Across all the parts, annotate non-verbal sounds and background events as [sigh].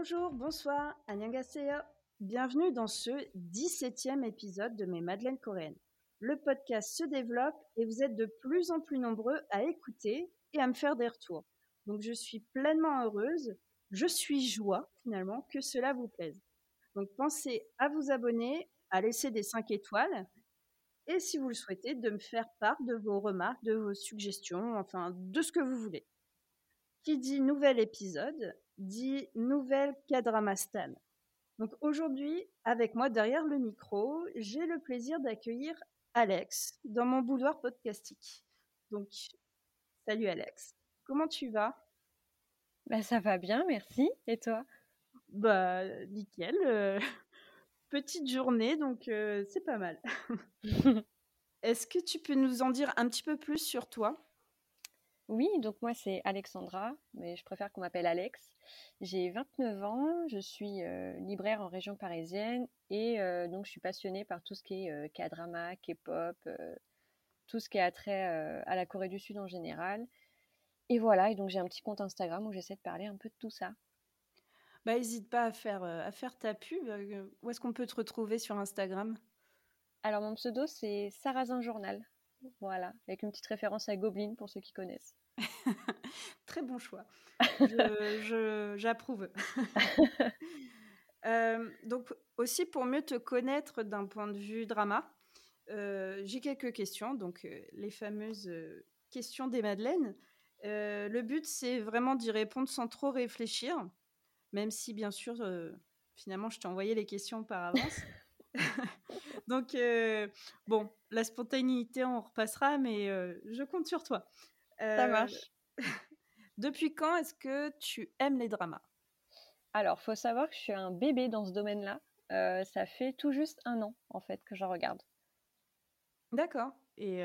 Bonjour, bonsoir, annyeonghaseyo. Bienvenue dans ce 17e épisode de mes Madeleines coréennes. Le podcast se développe et vous êtes de plus en plus nombreux à écouter et à me faire des retours. Donc je suis pleinement heureuse, je suis joie finalement que cela vous plaise. Donc pensez à vous abonner, à laisser des 5 étoiles et si vous le souhaitez, de me faire part de vos remarques, de vos suggestions, enfin de ce que vous voulez. Qui dit nouvel épisode dit nouvelle Kadramastan. Donc aujourd'hui, avec moi derrière le micro, j'ai le plaisir d'accueillir Alex dans mon boudoir podcastique. Donc, salut Alex. Comment tu vas? Bah, Ça va bien, merci. Et toi? Bah, nickel. Euh, [laughs] petite journée, donc euh, c'est pas mal. [laughs] Est-ce que tu peux nous en dire un petit peu plus sur toi? Oui, donc moi c'est Alexandra, mais je préfère qu'on m'appelle Alex. J'ai 29 ans, je suis euh, libraire en région parisienne et euh, donc je suis passionnée par tout ce qui est euh, K-drama, K-pop, tout ce qui a trait à la Corée du Sud en général. Et voilà, et donc j'ai un petit compte Instagram où j'essaie de parler un peu de tout ça. Bah n'hésite pas à faire, à faire ta pub. Où est-ce qu'on peut te retrouver sur Instagram? Alors mon pseudo c'est Sarrazin Journal. Voilà, avec une petite référence à Goblin pour ceux qui connaissent. [laughs] Très bon choix. [laughs] J'approuve. [laughs] Euh, donc aussi pour mieux te connaître d'un point de vue drama, euh, j'ai quelques questions. Donc euh, les fameuses questions des Madeleines. le but c'est vraiment d'y répondre sans trop réfléchir, même si bien sûr finalement je t'ai envoyé les questions par avance. Donc, euh, bon, la spontanéité, on repassera, mais euh, je compte sur toi. Ça marche. [laughs] Depuis quand est-ce que tu aimes les dramas? Alors, faut savoir que je suis un bébé dans ce domaine-là. ça fait tout juste un an, en fait, que j'en regarde. D'accord. Et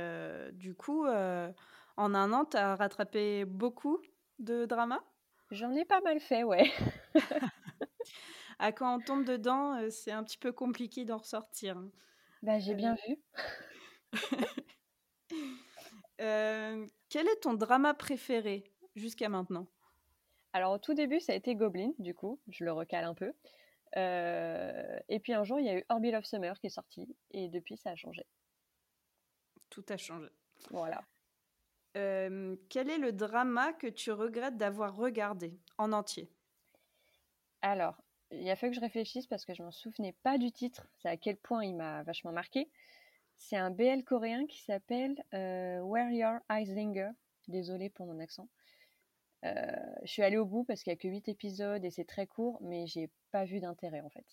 du coup, en un an, tu as rattrapé beaucoup de dramas? J'en ai pas mal fait, ouais. [laughs] à quand on tombe dedans, c'est un petit peu compliqué d'en ressortir. Bah, j'ai bien euh, vu. [laughs] Euh, quel est ton drama préféré jusqu'à maintenant? Alors au tout début, ça a été Goblin, du coup, je le recale un peu. et puis un jour, il y a eu Orbit of Summer qui est sorti, et depuis, ça a changé. Tout a changé. Voilà. quel est le drama que tu regrettes d'avoir regardé en entier? Alors, il a fallu que je réfléchisse parce que je m'en souvenais pas du titre. C'est à quel point il m'a vachement marqué. C'est un BL coréen qui s'appelle euh, Where Your Eyes Linger. Désolée pour mon accent. Euh, je suis allée au bout parce qu'il n'y a que 8 épisodes et c'est très court, mais j'ai pas vu d'intérêt en fait.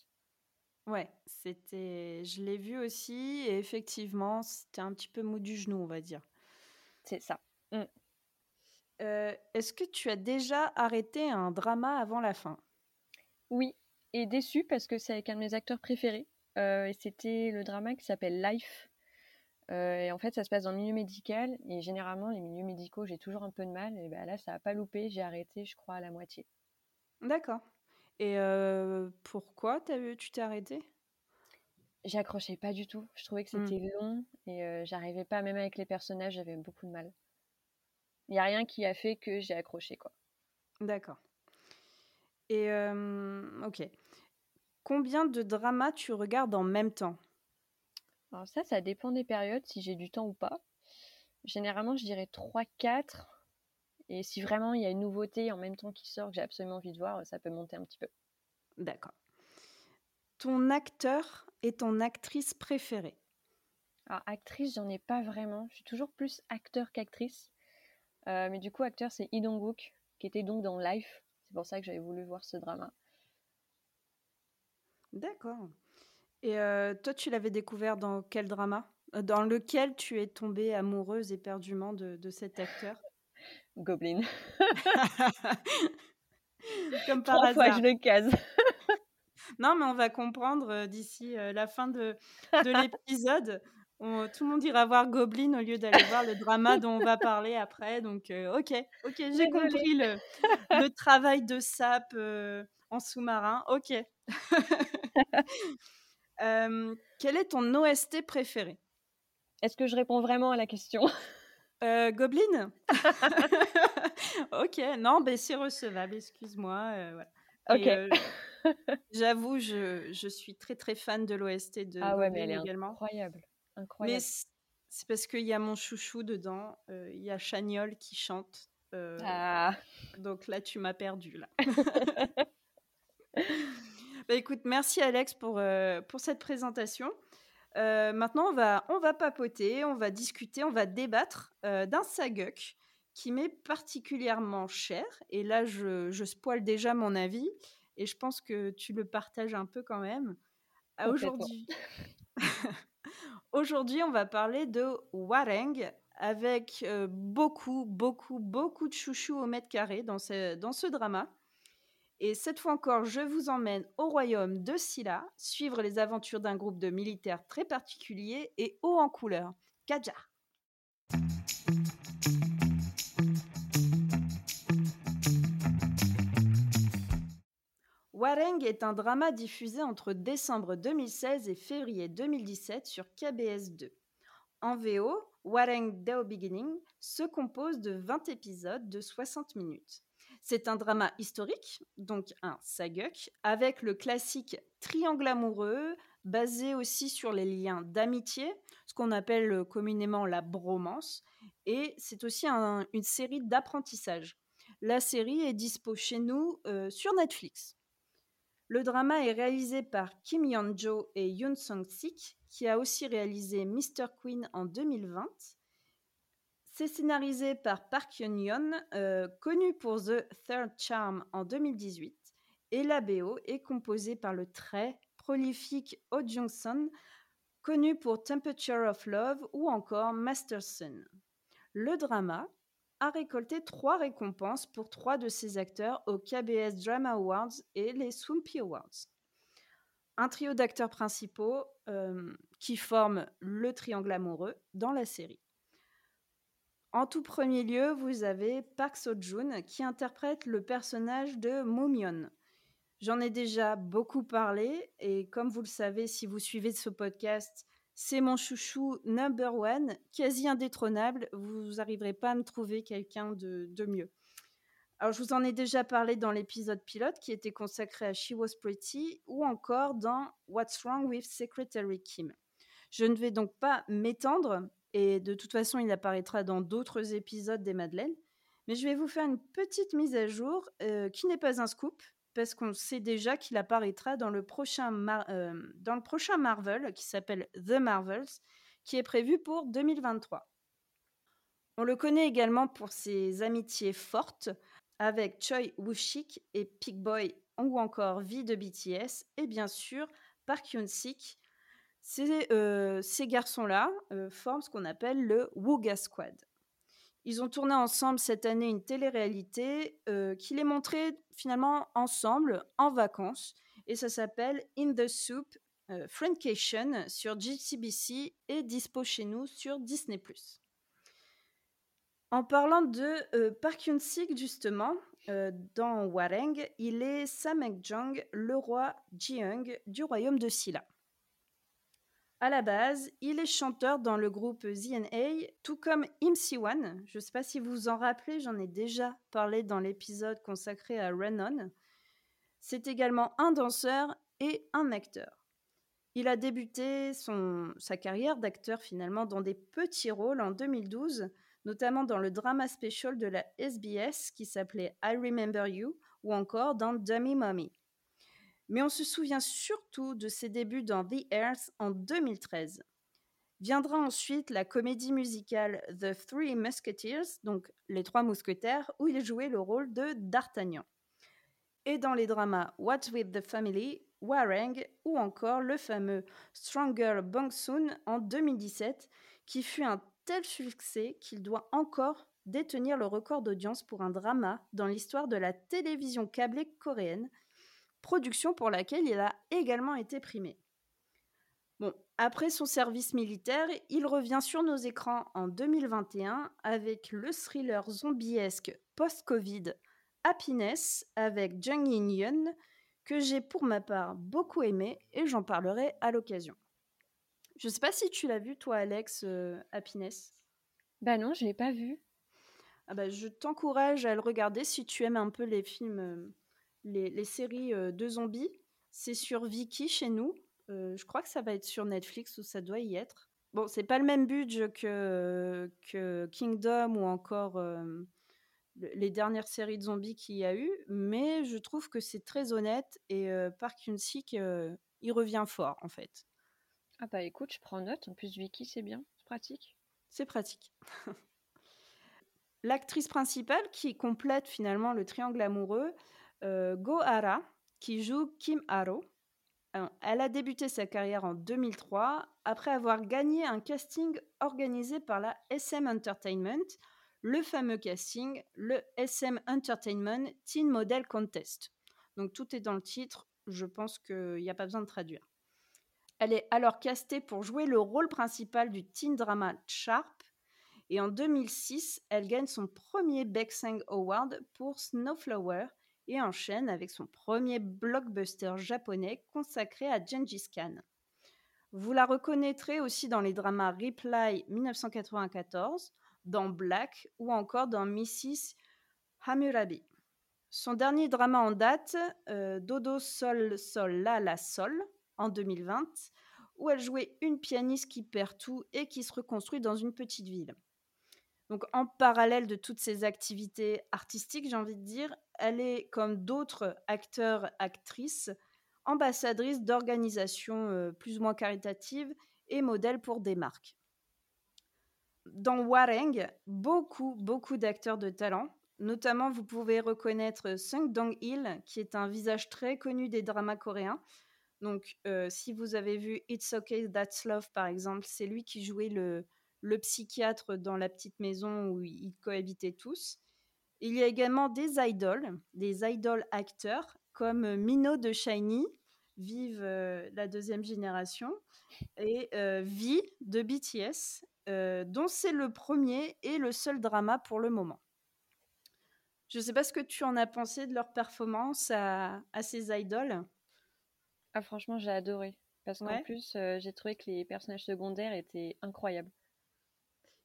Ouais, c'était. Je l'ai vu aussi et effectivement, c'était un petit peu mou du genou, on va dire. C'est ça. Mm. Euh, est-ce que tu as déjà arrêté un drama avant la fin? Oui, et déçue parce que c'est avec un de mes acteurs préférés. Euh, et c'était le drama qui s'appelle Life. Euh, et en fait, ça se passe dans le milieu médical. Et généralement, les milieux médicaux, j'ai toujours un peu de mal. Et ben là, ça n'a pas loupé. J'ai arrêté, je crois, à la moitié. D'accord. Et euh, pourquoi as, tu t'es arrêté J'accrochais pas du tout. Je trouvais que hmm. c'était long et j'arrivais pas, même avec les personnages, j'avais beaucoup de mal. Il n'y a rien qui a fait que j'ai accroché, quoi. D'accord. Et ok. Combien de dramas tu regardes en même temps? Alors ça, ça dépend des périodes, si j'ai du temps ou pas. Généralement, je dirais 3-4. Et si vraiment il y a une nouveauté en même temps qui sort que j'ai absolument envie de voir, ça peut monter un petit peu. D'accord. Ton acteur et ton actrice préférée? Alors, actrice, j'en ai pas vraiment. Je suis toujours plus acteur qu'actrice. mais du coup, acteur, c'est Lee Dong-wook, qui était donc dans Life, c'est pour ça que j'avais voulu voir ce drama. D'accord. Et euh, toi, tu l'avais découvert dans quel drama? Euh, Dans lequel tu es tombée amoureuse éperdument de, de cet acteur? [laughs] Goblin. [laughs] Comme par hasard. fois, je le case. [laughs] non, mais on va comprendre euh, d'ici la fin de, de l'épisode tout le monde ira voir Goblin au lieu d'aller voir le drama dont on va parler après. Donc, euh, ok, ok, j'ai compris le, le, travail de sap euh, en sous-marin. Ok. [laughs] Euh, quel est ton OST préféré? Est-ce que je réponds vraiment à la question? Goblin? [laughs] Ok, non, ben c'est recevable, excuse-moi. Ok. [laughs] J'avoue, je, je, suis très très fan de l'OST de Ah ouais, mais elle est également. incroyable. Incroyable. Mais c'est parce qu'il y a mon chouchou dedans. Il y a Chagnol qui chante. ah. Donc là, tu m'as perdu là. [laughs] [laughs] bah, écoute, merci Alex pour, pour cette présentation. Euh, maintenant, on va, on va papoter, on va discuter, on va débattre euh, d'un saguk qui m'est particulièrement cher. Et là, je, je spoil déjà mon avis et je pense que tu le partages un peu quand même. Aujourd'hui, [laughs] Aujourd'hui, on va parler de Wareng avec euh, beaucoup, beaucoup, beaucoup de chouchous au mètre carré dans ce, dans ce drama. Et cette fois encore, je vous emmène au royaume de Silla, suivre les aventures d'un groupe de militaires très particulier et haut en couleur. Kaja. Wareng est un drama diffusé entre décembre 2016 et février 2017 sur KBS2. En VO, Wareng Deo Beginning se compose de 20 épisodes de 60 minutes. C'est un drama historique, donc un saguk, avec le classique triangle amoureux, basé aussi sur les liens d'amitié, ce qu'on appelle communément la bromance, et c'est aussi une série d'apprentissage. La série est dispo chez nous euh, sur Netflix. Le drama est réalisé par Kim Yeon-jo et Yoon Sung-sik, qui a aussi réalisé Mr. Queen en 2020 c'est scénarisé par Park Hyun-yeon, euh, connu pour The Third Charm en 2018, et la BO est composée par le très prolifique Oh Jung-sun, connu pour Temperature of Love ou encore Masterson. Le drama a récolté trois récompenses pour trois de ses acteurs aux KBS Drama Awards et les Swampy Awards. Un trio d'acteurs principaux euh, qui forment le triangle amoureux dans la série. En tout premier lieu, vous avez Park Seo-joon qui interprète le personnage de Moomyeon. J'en ai déjà beaucoup parlé et comme vous le savez si vous suivez ce podcast, c'est mon chouchou number one, quasi indétrônable. Vous n'arriverez pas à me trouver quelqu'un de, mieux. Alors, je vous en ai déjà parlé dans l'épisode pilote qui était consacré à She Was Pretty ou encore dans What's Wrong with Secretary Kim. Je ne vais donc pas m'étendre et de toute façon, il apparaîtra dans d'autres épisodes des Madeleines. Mais je vais vous faire une petite mise à jour euh, qui n'est pas un scoop, parce qu'on sait déjà qu'il apparaîtra dans le, prochain euh, dans le prochain Marvel, qui s'appelle The Marvels, qui est prévu pour 2023. On le connaît également pour ses amitiés fortes avec Choi Woo-shik et Pig Boy ou encore V de BTS, et bien sûr Park Hyun-sik, euh, ces, garçons-là euh, forment ce qu'on appelle le Wooga Squad. Ils ont tourné ensemble cette année une télé-réalité euh, qui les montrait finalement ensemble en vacances et ça s'appelle In the Soup Frankation sur GCBC et dispo chez nous sur Disney+. En parlant de Park Hyun-sik justement, dans Wareng, il est Samek-jong, le roi Jeong du royaume de Silla. À la base, il est chanteur dans le groupe ZNA, tout comme Im Siwan. Je ne sais pas si vous vous en rappelez, j'en ai déjà parlé dans l'épisode consacré à Renon. C'est également un danseur et un acteur. Il a débuté son, sa carrière d'acteur finalement dans des petits rôles en 2012, notamment dans le drama special de la SBS qui s'appelait I Remember You ou encore dans Dummy Mommy mais on se souvient surtout de ses débuts dans The Earth en 2013. Viendra ensuite la comédie musicale The Three Musketeers, donc Les Trois Mousquetaires, où il jouait le rôle de D'Artagnan. Et dans les dramas What's with the Family, Warang ou encore le fameux Stronger Bong Soon en 2017, qui fut un tel succès qu'il doit encore détenir le record d'audience pour un drama dans l'histoire de la télévision câblée coréenne, production pour laquelle il a également été primé. Bon, après son service militaire, il revient sur nos écrans en 2021 avec le thriller zombiesque post-Covid Happiness avec Jung In-yeon que j'ai pour ma part beaucoup aimé et j'en parlerai à l'occasion. Je ne sais pas si tu l'as vu toi Alex euh, Happiness? Bah non, je l'ai pas vu. Ah bah, je t'encourage à le regarder si tu aimes un peu les films euh, les, séries de zombies. C'est sur Viki chez nous. je crois que ça va être sur Netflix ou ça doit y être. Bon, c'est pas le même budget que, que Kingdom ou encore les dernières séries de zombies qu'il y a eu, mais je trouve que c'est très honnête et Park Hyun-sik, il revient fort en fait. Ah bah écoute, je prends note. En plus, Vicky, c'est bien, c'est pratique. C'est pratique. [laughs] L'actrice principale qui complète finalement le triangle amoureux, Go Hara, qui joue Kim Haro, elle a débuté sa carrière en 2003 après avoir gagné un casting organisé par la SM Entertainment, le fameux casting, le SM Entertainment Teen Model Contest. Donc tout est dans le titre, je pense qu'il n'y a pas besoin de traduire. Elle est alors castée pour jouer le rôle principal du teen drama Sharp et en 2006, elle gagne son premier Baeksang Award pour Snowflower et enchaîne avec son premier blockbuster japonais consacré à Gengis Khan. Vous la reconnaîtrez aussi dans les dramas Reply 1994, dans Black ou encore dans Mrs. Hammurabi. Son dernier drama en date, euh, Dodo Sol Sol La La Sol, en 2020, où elle jouait une pianiste qui perd tout et qui se reconstruit dans une petite ville. Donc en parallèle de toutes ces activités artistiques, j'ai envie de dire, elle est comme d'autres acteurs, actrices, ambassadrice d'organisations euh, plus ou moins caritatives et modèle pour des marques. Dans Wareng, beaucoup, beaucoup d'acteurs de talent. Notamment, vous pouvez reconnaître Sung Dong-il, qui est un visage très connu des dramas coréens. Donc, euh, si vous avez vu It's Okay, That's Love, par exemple, c'est lui qui jouait le, le psychiatre dans la petite maison où ils cohabitaient tous. Il y a également des idoles, des idoles acteurs, comme Mino de Shiny, vive euh, la deuxième génération, et euh, Vi de BTS, euh, dont c'est le premier et le seul drama pour le moment. Je ne sais pas ce que tu en as pensé de leur performance à, ces idoles. Ah franchement, j'ai adoré. Parce qu'en plus, j'ai trouvé que les personnages secondaires étaient incroyables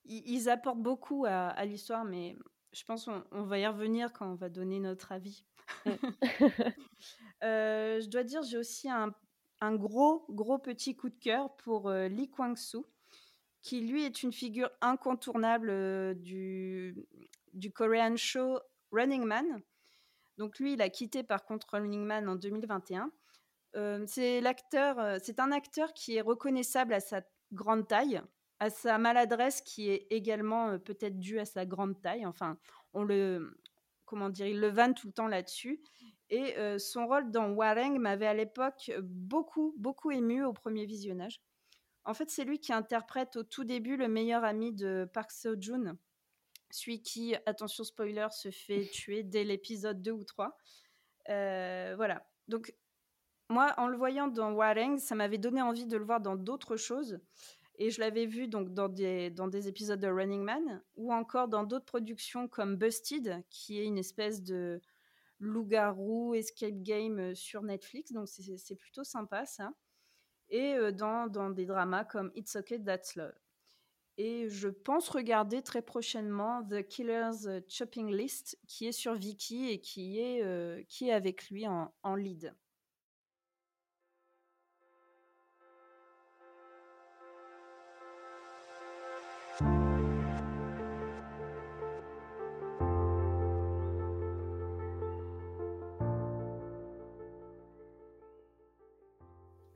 ils, apportent beaucoup à, l'histoire, mais je pense qu'on on va y revenir quand on va donner notre avis. [laughs] Euh, je dois dire, j'ai aussi un, gros, gros petit coup de cœur pour euh, Lee Kwang-soo, qui lui est une figure incontournable euh, du, du Korean show Running Man. Donc lui, il a quitté par contre Running Man en 2021. c'est l'acteur, c'est un acteur qui est reconnaissable à sa grande taille, à sa maladresse qui est également peut-être due à sa grande taille. Enfin, on le, comment dire, il le vanne tout le temps là-dessus. Et son rôle dans Wareng m'avait à l'époque beaucoup, beaucoup ému au premier visionnage. En fait, c'est lui qui interprète au tout début le meilleur ami de Park Seo-joon, celui qui, attention spoiler, se fait [laughs] tuer dès l'épisode 2 ou 3. voilà. Donc, moi, en le voyant dans Wareng, ça m'avait donné envie de le voir dans d'autres choses. Et je l'avais vu donc dans des, dans des épisodes de Running Man ou encore dans d'autres productions comme Busted, qui est une espèce de loup-garou escape game euh, sur Netflix. Donc c'est plutôt sympa ça. Et euh, dans, dans des dramas comme It's Okay, That's Love. Et je pense regarder très prochainement The Killer's euh, Chopping List, qui est sur Viki et qui est, qui est avec lui en, en lead.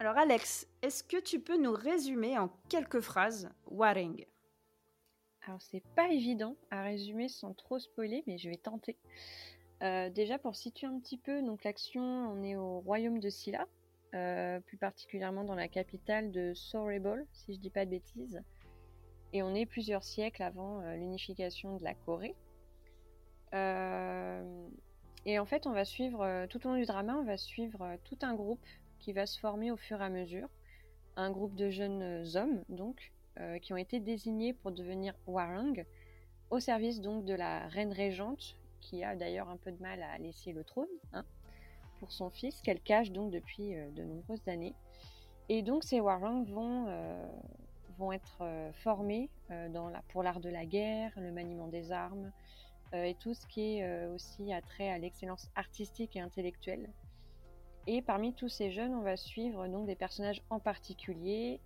Alors Alex, est-ce que tu peux nous résumer en quelques phrases Waring? Alors c'est pas évident à résumer sans trop spoiler, mais je vais tenter. Euh, déjà pour situer un petit peu, donc l'action, on est au royaume de Silla, euh, plus particulièrement dans la capitale de Sorable, si je dis pas de bêtises et on est plusieurs siècles avant euh, l'unification de la Corée. Euh, et en fait, on va suivre, tout au long du drama, on va suivre tout un groupe qui va se former au fur et à mesure. Un groupe de jeunes hommes, donc, qui ont été désignés pour devenir Warang, au service donc de la reine régente, qui a d'ailleurs un peu de mal à laisser le trône hein, pour son fils, qu'elle cache donc depuis de nombreuses années. Et donc ces Warang vont vont être euh, formés euh, pour l'art de la guerre, le maniement des armes, et tout ce qui est aussi attrait à l'excellence artistique et intellectuelle. Et parmi tous ces jeunes, on va suivre donc des personnages en particulier,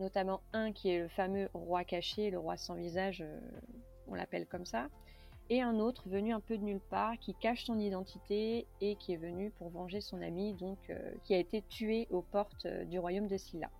notamment un qui est le fameux roi caché, le roi sans visage, on l'appelle comme ça, et un autre venu un peu de nulle part qui cache son identité et qui est venu pour venger son ami, donc qui a été tué aux portes du royaume de Silla.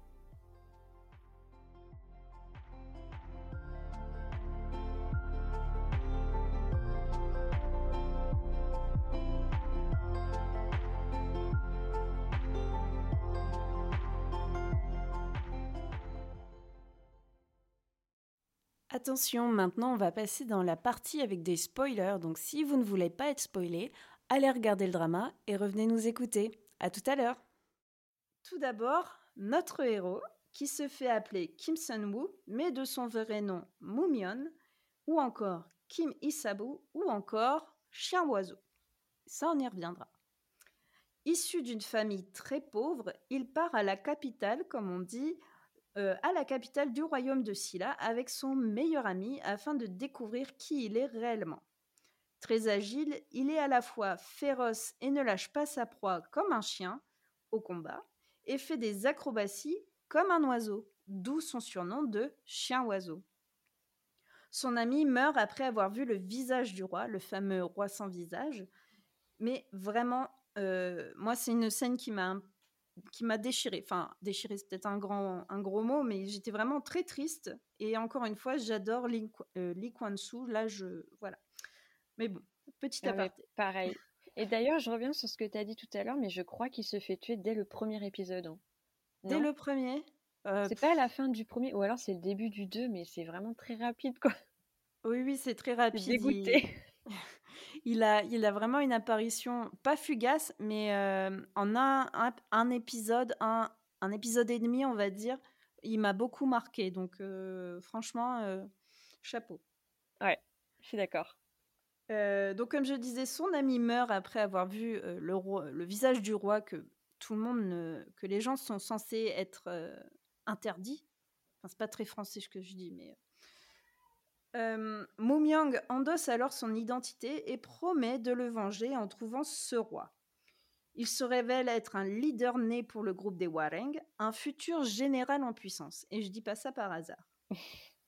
Attention, maintenant on va passer dans la partie avec des spoilers, donc si vous ne voulez pas être spoilé, allez regarder le drama et revenez nous écouter. À tout à l'heure. Tout d'abord, notre héros, qui se fait appeler Kim Sun-woo, mais de son vrai nom Mumyon, ou encore Kim Isabu, ou encore Chien Oiseau. Ça, on y reviendra. Issu d'une famille très pauvre, il part à la capitale, comme on dit, euh, à la capitale du royaume de Silla avec son meilleur ami afin de découvrir qui il est réellement. Très agile, il est à la fois féroce et ne lâche pas sa proie comme un chien au combat et fait des acrobaties comme un oiseau, d'où son surnom de chien-oiseau. Son ami meurt après avoir vu le visage du roi, le fameux roi sans visage. Mais vraiment, euh, moi, c'est une scène qui m'a qui m'a déchiré. Enfin, déchiré, c'est peut-être un, grand, un gros mot, mais j'étais vraiment très triste. Et encore une fois, j'adore Lee, euh, Là, je. Voilà. Mais bon, petit ah aparté. pareil. Et d'ailleurs, je reviens sur ce que tu as dit tout à l'heure, mais je crois qu'il se fait tuer dès le premier épisode. Hein. Dès le premier? Euh, C'est pas à la fin du premier, ou alors c'est le début du deux, mais c'est vraiment très rapide, quoi. Oui, oui, c'est très rapide. Dégoûté. il [laughs] a, il a vraiment une apparition, pas fugace, mais euh, en un, un, épisode, un, un, épisode et demi, on va dire, il m'a beaucoup marqué. Donc, euh, franchement, euh, chapeau. Ouais, je suis d'accord. donc, comme je disais, son ami meurt après avoir vu le, roi, le visage du roi que tout le monde, que les gens sont censés être interdits. Enfin, c'est pas très français ce que je dis, mais euh, Myung endosse alors son identité et promet de le venger en trouvant ce roi. Il se révèle être un leader né pour le groupe des Wareng, un futur général en puissance. Et je dis pas ça par hasard. [laughs]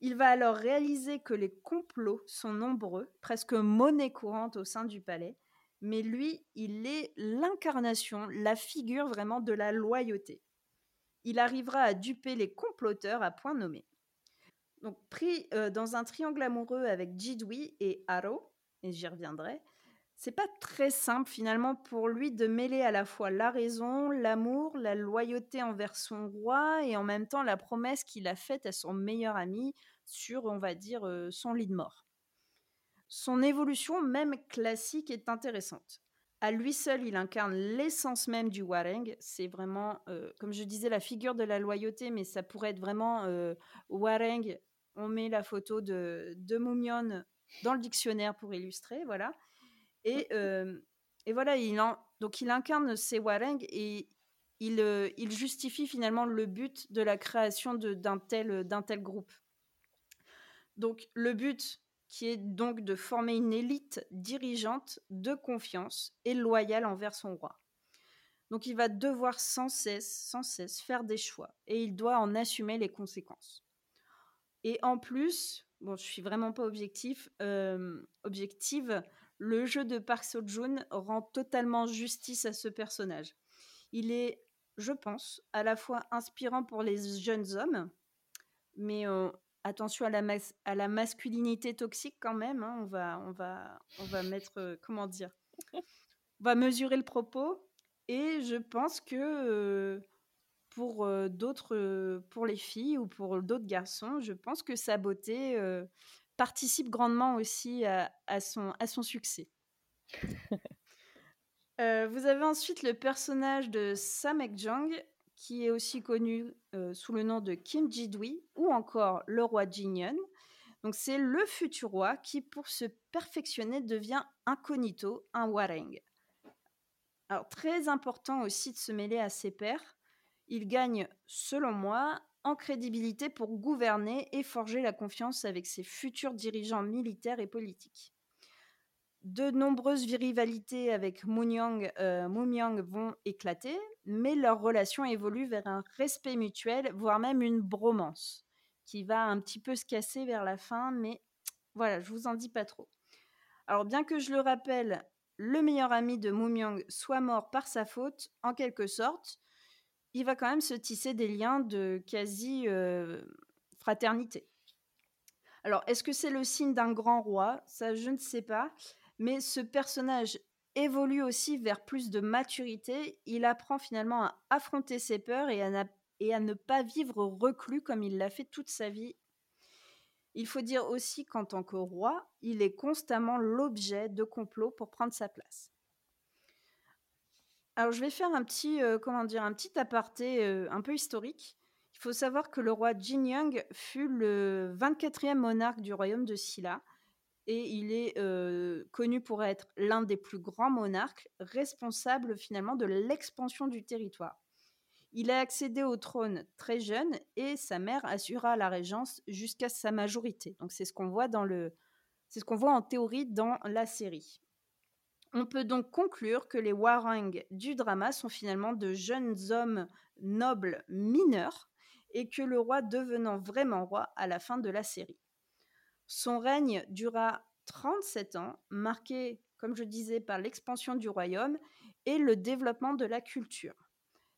Il va alors réaliser que les complots sont nombreux, presque monnaie courante au sein du palais, mais lui, il est l'incarnation, la figure vraiment de la loyauté. Il arrivera à duper les comploteurs à point nommé. Donc, pris euh, dans un triangle amoureux avec Jidwi et Haro, et j'y reviendrai, c'est pas très simple finalement pour lui de mêler à la fois la raison, l'amour, la loyauté envers son roi et en même temps la promesse qu'il a faite à son meilleur ami sur, on va dire, euh, son lit de mort. Son évolution, même classique, est intéressante. À lui seul, il incarne l'essence même du Wareng. C'est vraiment, euh, comme je disais, la figure de la loyauté, mais ça pourrait être vraiment Wareng on met la photo de, de Moumion dans le dictionnaire pour illustrer, voilà. Et, euh, et voilà, il donc il incarne ces Wareng et il, euh, il, justifie finalement le but de la création d'un tel, tel groupe. Donc le but qui est donc de former une élite dirigeante de confiance et loyale envers son roi. Donc il va devoir sans cesse, sans cesse faire des choix et il doit en assumer les conséquences. Et en plus, bon, je suis vraiment pas objectif, euh, objective, le jeu de Park Seo Joon rend totalement justice à ce personnage. Il est, je pense, à la fois inspirant pour les jeunes hommes, mais euh, attention à la, à la masculinité toxique quand même. Hein, on va, on va, on va mettre, euh, comment dire, on va mesurer le propos. Et je pense que pour d'autres, pour les filles ou pour d'autres garçons, je pense que sa beauté participe grandement aussi à, son, à son succès. [laughs] vous avez ensuite le personnage de Sam Jang, qui est aussi connu sous le nom de Kim Ji-dwi ou encore le roi Jinyeon. Donc c'est le futur roi qui, pour se perfectionner, devient incognito, un wareng. Alors très important aussi de se mêler à ses pairs, il gagne, selon moi, en crédibilité pour gouverner et forger la confiance avec ses futurs dirigeants militaires et politiques. de nombreuses rivalités avec Moon euh, vont éclater, mais leur relation évolue vers un respect mutuel, voire même une bromance, qui va un petit peu se casser vers la fin, mais voilà, je vous en dis pas trop. Alors bien que je le rappelle, le meilleur ami de Moon soit mort par sa faute, en quelque sorte, il va quand même se tisser des liens de quasi euh, fraternité. Alors, est-ce que c'est le signe d'un grand roi? Ça, je ne sais pas. Mais ce personnage évolue aussi vers plus de maturité. Il apprend finalement à affronter ses peurs et à ne pas vivre reclus comme il l'a fait toute sa vie. Il faut dire aussi qu'en tant que roi, il est constamment l'objet de complots pour prendre sa place. Alors, je vais faire un petit, euh, comment dire, un petit aparté euh, un peu historique. Il faut savoir que le roi Jinyoung fut le 24e monarque du royaume de Silla et il est euh, connu pour être l'un des plus grands monarques responsables finalement de l'expansion du territoire. Il a accédé au trône très jeune et sa mère assura la régence jusqu'à sa majorité. Donc c'est ce qu'on voit le c'est ce qu'on voit en théorie dans la série. On peut donc conclure que les Warang du drama sont finalement de jeunes hommes nobles mineurs et que le roi devenant vraiment roi à la fin de la série. Son règne dura 37 ans, marqué, comme je disais, par l'expansion du royaume et le développement de la culture.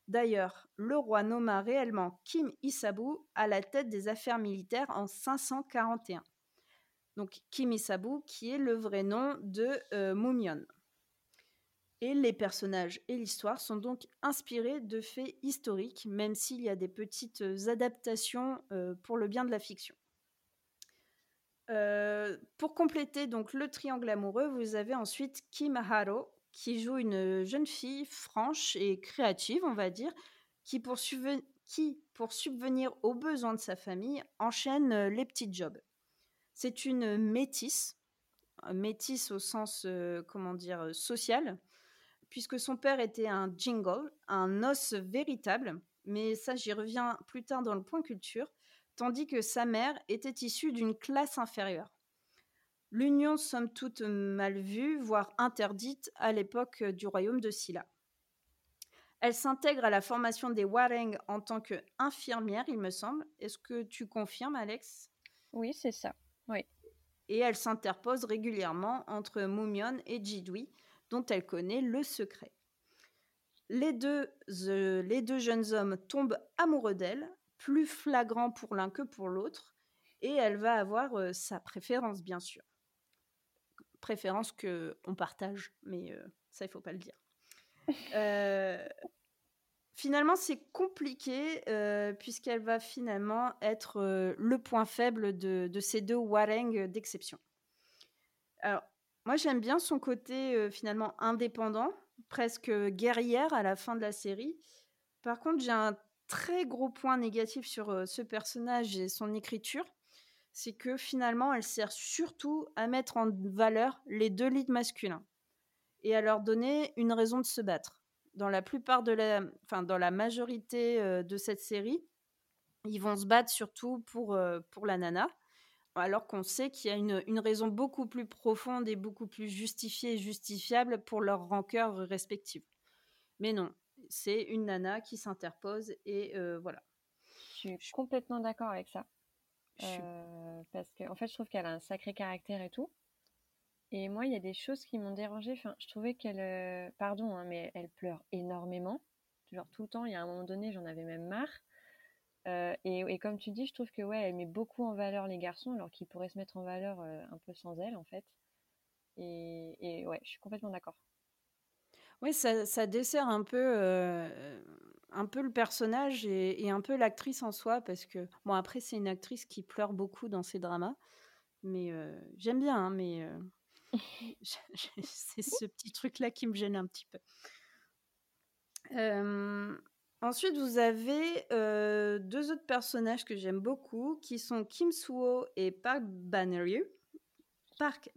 D'ailleurs, le roi nomma réellement Kim Isabu à la tête des affaires militaires en 541. Donc Kim Isabu, qui est le vrai nom de euh, et les personnages et l'histoire sont donc inspirés de faits historiques, même s'il y a des petites euh, adaptations euh, pour le bien de la fiction. Euh, pour compléter donc le triangle amoureux, vous avez ensuite Kim Haro, qui joue une jeune fille franche et créative, on va dire, qui pour, subvenir aux besoins de sa famille, enchaîne les petits jobs. C'est une métisse, métisse au sens, comment dire, social, puisque son père était un jingle, un os véritable, mais ça j'y reviens plus tard dans le point culture, tandis que sa mère était issue d'une classe inférieure. L'union somme toute mal vue, voire interdite à l'époque du royaume de Silla. Elle s'intègre à la formation des Wareng en tant qu'infirmière, il me semble. Est-ce que tu confirmes, Alex? Oui, c'est ça. Oui. Et elle s'interpose régulièrement entre Mumion et Jidui, dont elle connaît le secret. Les deux, euh, les deux jeunes hommes tombent amoureux d'elle, plus flagrant pour l'un que pour l'autre, et elle va avoir euh, sa préférence, bien sûr. Préférence que on partage, mais euh, ça, il faut pas le dire. [laughs] finalement, c'est compliqué puisqu'elle va finalement être le point faible de, de ces deux Wareng d'exception. Alors, moi, j'aime bien son côté finalement indépendant, presque guerrière à la fin de la série. Par contre, j'ai un très gros point négatif sur ce personnage et son écriture. C'est que finalement, elle sert surtout à mettre en valeur les deux leads masculins et à leur donner une raison de se battre. Dans la plupart de la, enfin, dans la majorité de cette série, ils vont se battre surtout pour, pour la nana alors qu'on sait qu'il y a une, raison beaucoup plus profonde et beaucoup plus justifiée et justifiable pour leurs rancœurs respectives. Mais non, c'est une nana qui s'interpose et euh, voilà. Je suis complètement d'accord avec ça. Euh, parce qu'en en fait, je trouve qu'elle a un sacré caractère et tout. Et moi, il y a des choses qui m'ont dérangée. Enfin, je trouvais qu'elle, euh, pardon, hein, mais elle pleure énormément. Genre tout le temps. Il y a un moment donné, j'en avais même marre. Euh, et, comme tu dis, je trouve que ouais, elle met beaucoup en valeur les garçons, alors qu'ils pourraient se mettre en valeur euh, un peu sans elle, en fait. Et, ouais, je suis complètement d'accord. Oui, ça, dessert un peu, euh, un peu le personnage et, un peu l'actrice en soi, parce que bon, après c'est une actrice qui pleure beaucoup dans ses dramas, mais j'aime bien, hein, mais [laughs] c'est ce petit truc là qui me gêne un petit peu. Ensuite, vous avez euh, deux autres personnages que j'aime beaucoup, qui sont Kim Suo et Park Baneryu, Park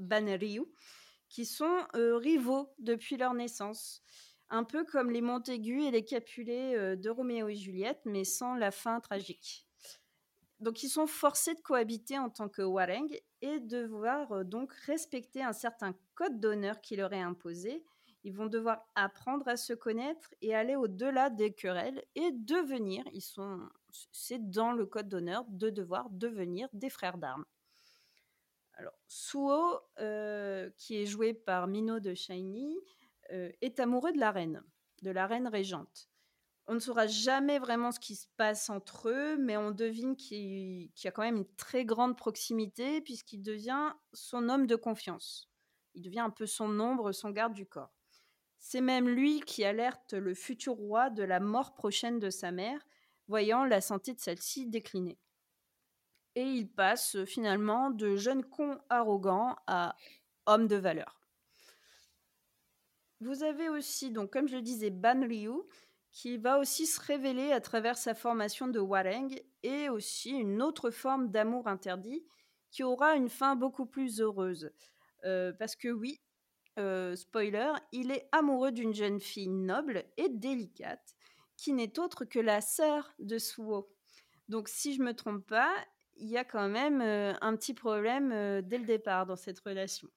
qui sont euh, rivaux depuis leur naissance. Un peu comme les Montaigu et les Capulet euh, de Roméo et Juliette, mais sans la fin tragique. donc ils sont forcés de cohabiter en tant que Wareng et devoir donc respecter un certain code d'honneur qui leur est imposé. Ils vont devoir apprendre à se connaître et aller au-delà des querelles et devenir, ils sont, c'est dans le code d'honneur de devoir devenir des frères d'armes. Alors, Suo, qui est joué par Mino de Shiny, est amoureux de la reine, de la reine régente. On ne saura jamais vraiment ce qui se passe entre eux, mais on devine qu'il y a quand même une très grande proximité puisqu'il devient son homme de confiance. Il devient un peu son ombre, son garde du corps. C'est même lui qui alerte le futur roi de la mort prochaine de sa mère, voyant la santé de celle-ci décliner. Et il passe finalement de jeune con arrogant à homme de valeur. Vous avez aussi, donc comme je le disais, Ban Ryu, qui va aussi se révéler à travers sa formation de Wareng et aussi une autre forme d'amour interdit qui aura une fin beaucoup plus heureuse. Euh, parce que oui, euh, spoiler, il est amoureux d'une jeune fille noble et délicate qui n'est autre que la sœur de Suo. Donc si je me trompe pas, il y a quand même euh, un petit problème dès le départ dans cette relation.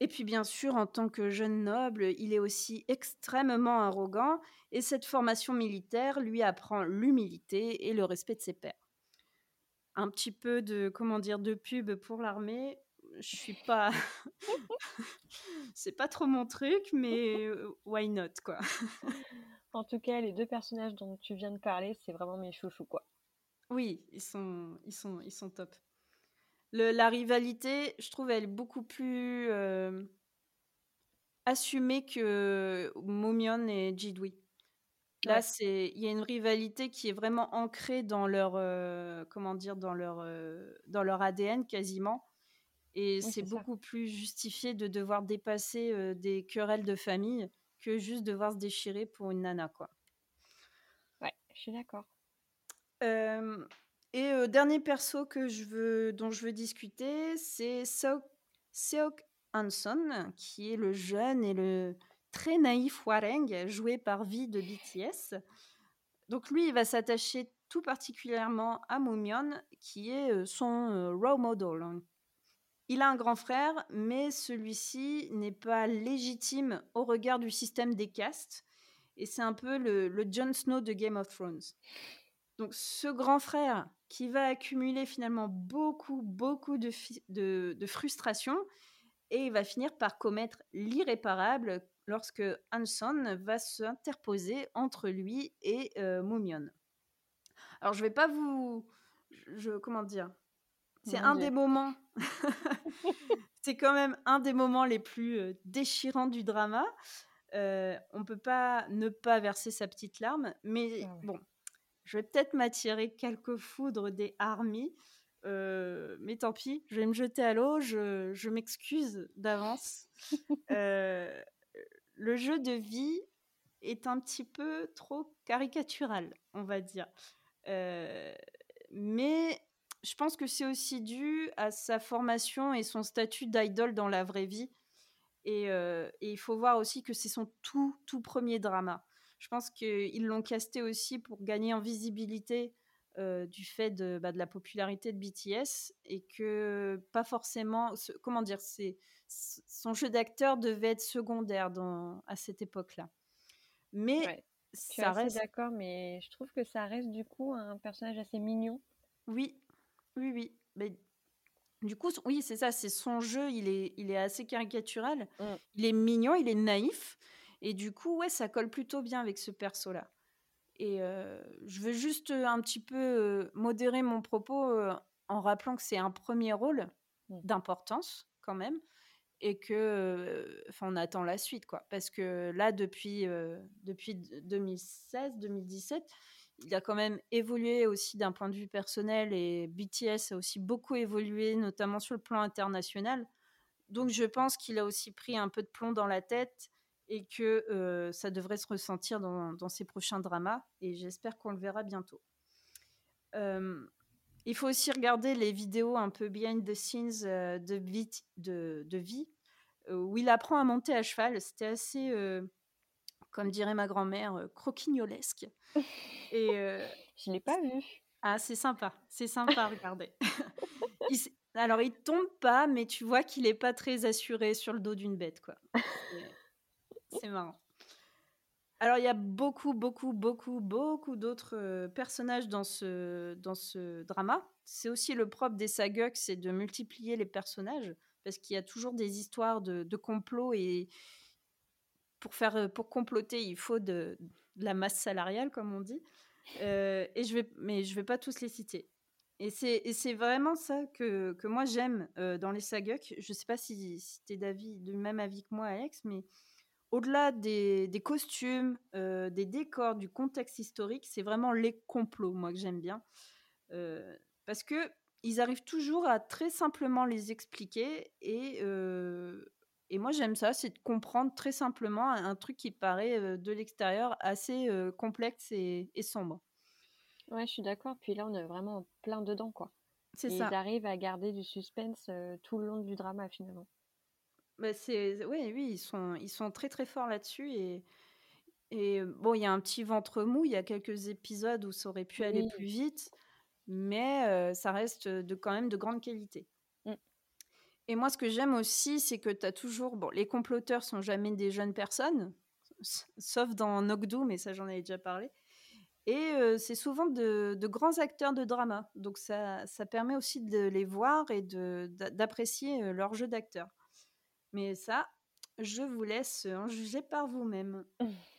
Et puis bien sûr, en tant que jeune noble, il est aussi extrêmement arrogant et cette formation militaire lui apprend l'humilité et le respect de ses pairs. Un petit peu de comment dire de pub pour l'armée, je suis pas [laughs] c'est pas trop mon truc mais why not quoi. [laughs] en tout cas, les deux personnages dont tu viens de parler, c'est vraiment mes chouchous quoi. Oui, ils sont ils sont ils sont top la rivalité, je trouve, elle est beaucoup plus euh, assumée que Momion et Jidwi. Là, c'est il y a une rivalité qui est vraiment ancrée dans leur euh, comment dire dans leur euh, dans leur ADN quasiment. Et c'est beaucoup plus justifié de devoir dépasser des querelles de famille que juste devoir se déchirer pour une nana, quoi. Ouais, je suis d'accord. Et euh, dernier perso que je veux, dont je veux discuter, c'est Seok Hanson, qui est le jeune et le très naïf Wareng, joué par Vi de BTS. Donc lui, il va s'attacher tout particulièrement à Moomyeon, qui est son role model. Il a un grand frère, mais celui-ci n'est pas légitime au regard du système des castes. Et c'est un peu le, Jon Snow de Game of Thrones. Donc ce grand frère qui va accumuler finalement beaucoup, beaucoup de, frustration et il va finir par commettre l'irréparable lorsque Hanson va s'interposer entre lui et euh, Alors je vais pas vous... Je, comment dire C'est un des moments... [laughs] c'est quand même un des moments les plus déchirants du drama. Euh, on peut pas ne pas verser sa petite larme, mais ah bon, je vais peut-être m'attirer quelques foudres des armies. Euh, mais tant pis, je vais me jeter à l'eau, je, m'excuse d'avance. [laughs] Euh, le jeu de vie est un petit peu trop caricatural, on va dire. Mais je pense que c'est aussi dû à sa formation et son statut d'idole dans la vraie vie. Et, et, il faut voir aussi que c'est son tout, tout premier drama. Je pense qu'ils l'ont casté aussi pour gagner en visibilité euh, du fait de, bah, de, la popularité de BTS et que pas forcément, comment dire, c'est son jeu d'acteur devait être secondaire dans, à cette époque-là. Mais ça reste d'accord, mais je trouve que ça reste du coup un personnage assez mignon. Oui, oui, oui. Mais du coup, oui, c'est ça, c'est son jeu, il est, il est assez caricatural, mmh. il est mignon, il est naïf, et du coup, ouais, ça colle plutôt bien avec ce perso-là. Et euh, je veux juste euh, un petit peu euh, modérer mon propos en rappelant que c'est un premier rôle mmh. d'importance quand même et que enfin on attend la suite quoi parce que là depuis depuis 2016 2017 il a quand même évolué aussi d'un point de vue personnel et BTS a aussi beaucoup évolué notamment sur le plan international donc je pense qu'il a aussi pris un peu de plomb dans la tête et que euh, ça devrait se ressentir dans, ses prochains dramas et j'espère qu'on le verra bientôt. Euh, il faut aussi regarder les vidéos un peu behind the scenes euh, de vie où il apprend à monter à cheval. C'était assez, comme dirait ma grand-mère, croquignolesque. Et [laughs] je l'ai pas vu. Ah, c'est sympa, c'est sympa à [laughs] regarder. alors, il tombe pas, mais tu vois qu'il est pas très assuré sur le dos d'une bête, quoi. C'est marrant. Alors, il y a beaucoup, beaucoup, beaucoup, beaucoup d'autres euh, personnages dans ce, dans ce drama. C'est aussi le propre des saguks, c'est de multiplier les personnages, parce qu'il y a toujours des histoires de, de complot et pour, faire, euh, pour comploter, il faut de, la masse salariale, comme on dit. Euh, et je vais, mais je vais pas tous les citer. Et c'est vraiment ça que, que moi j'aime dans les saguks. Je sais pas si, si tu es du même avis que moi, Alex, mais au-delà des, costumes, euh, des décors, du contexte historique, c'est vraiment les complots, moi, que j'aime bien. Euh, parce que ils arrivent toujours à très simplement les expliquer et, euh, et moi j'aime ça, c'est de comprendre très simplement un, truc qui paraît de l'extérieur assez complexe et, sombre. Ouais, je suis d'accord. Puis là, on est vraiment plein dedans, quoi. C'est ça. Ils arrivent à garder du suspense tout le long du drama, finalement. Bah, c'est oui, oui, ils sont ils sont très très forts là-dessus et et bon, il y a un petit ventre mou, il y a quelques épisodes où ça aurait pu aller plus vite, mais ça reste de quand même de grande qualité. Et moi, ce que j'aime aussi, c'est que tu as toujours bon, les comploteurs sont jamais des jeunes personnes, sauf dans Nokdu, mais ça j'en avais déjà parlé. Et c'est souvent de, grands acteurs de drama. Donc ça, ça permet aussi de les voir et d'apprécier leur jeu d'acteur. Mais ça, je vous laisse en juger par vous-même. [laughs]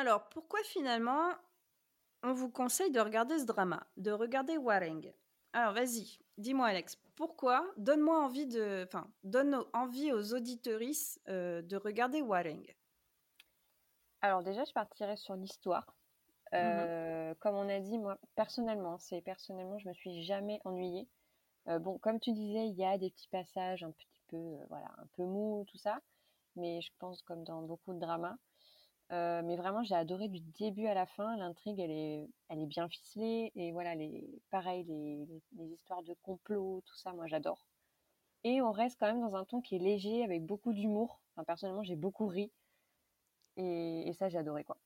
Alors, pourquoi finalement on vous conseille de regarder ce drama, de regarder Wareng Alors, vas-y, dis-moi Alex, pourquoi? Donne-moi envie de, enfin, donne envie aux auditeuristes euh, de regarder Wareng. Alors déjà, je partirais sur l'histoire. Euh, comme on a dit, moi personnellement, c'est personnellement, je me suis jamais ennuyée. Euh, bon, comme tu disais, il y a des petits passages un petit peu, voilà, un peu mou, tout ça, mais je pense comme dans beaucoup de dramas. Euh, mais vraiment, j'ai adoré du début à la fin. L'intrigue, elle est, elle est bien ficelée. Et voilà, les, pareil, les, les, histoires de complot, tout ça, moi, j'adore. Et on reste quand même dans un ton qui est léger, avec beaucoup d'humour. Enfin, personnellement, j'ai beaucoup ri. Et, et ça, j'ai adoré, quoi.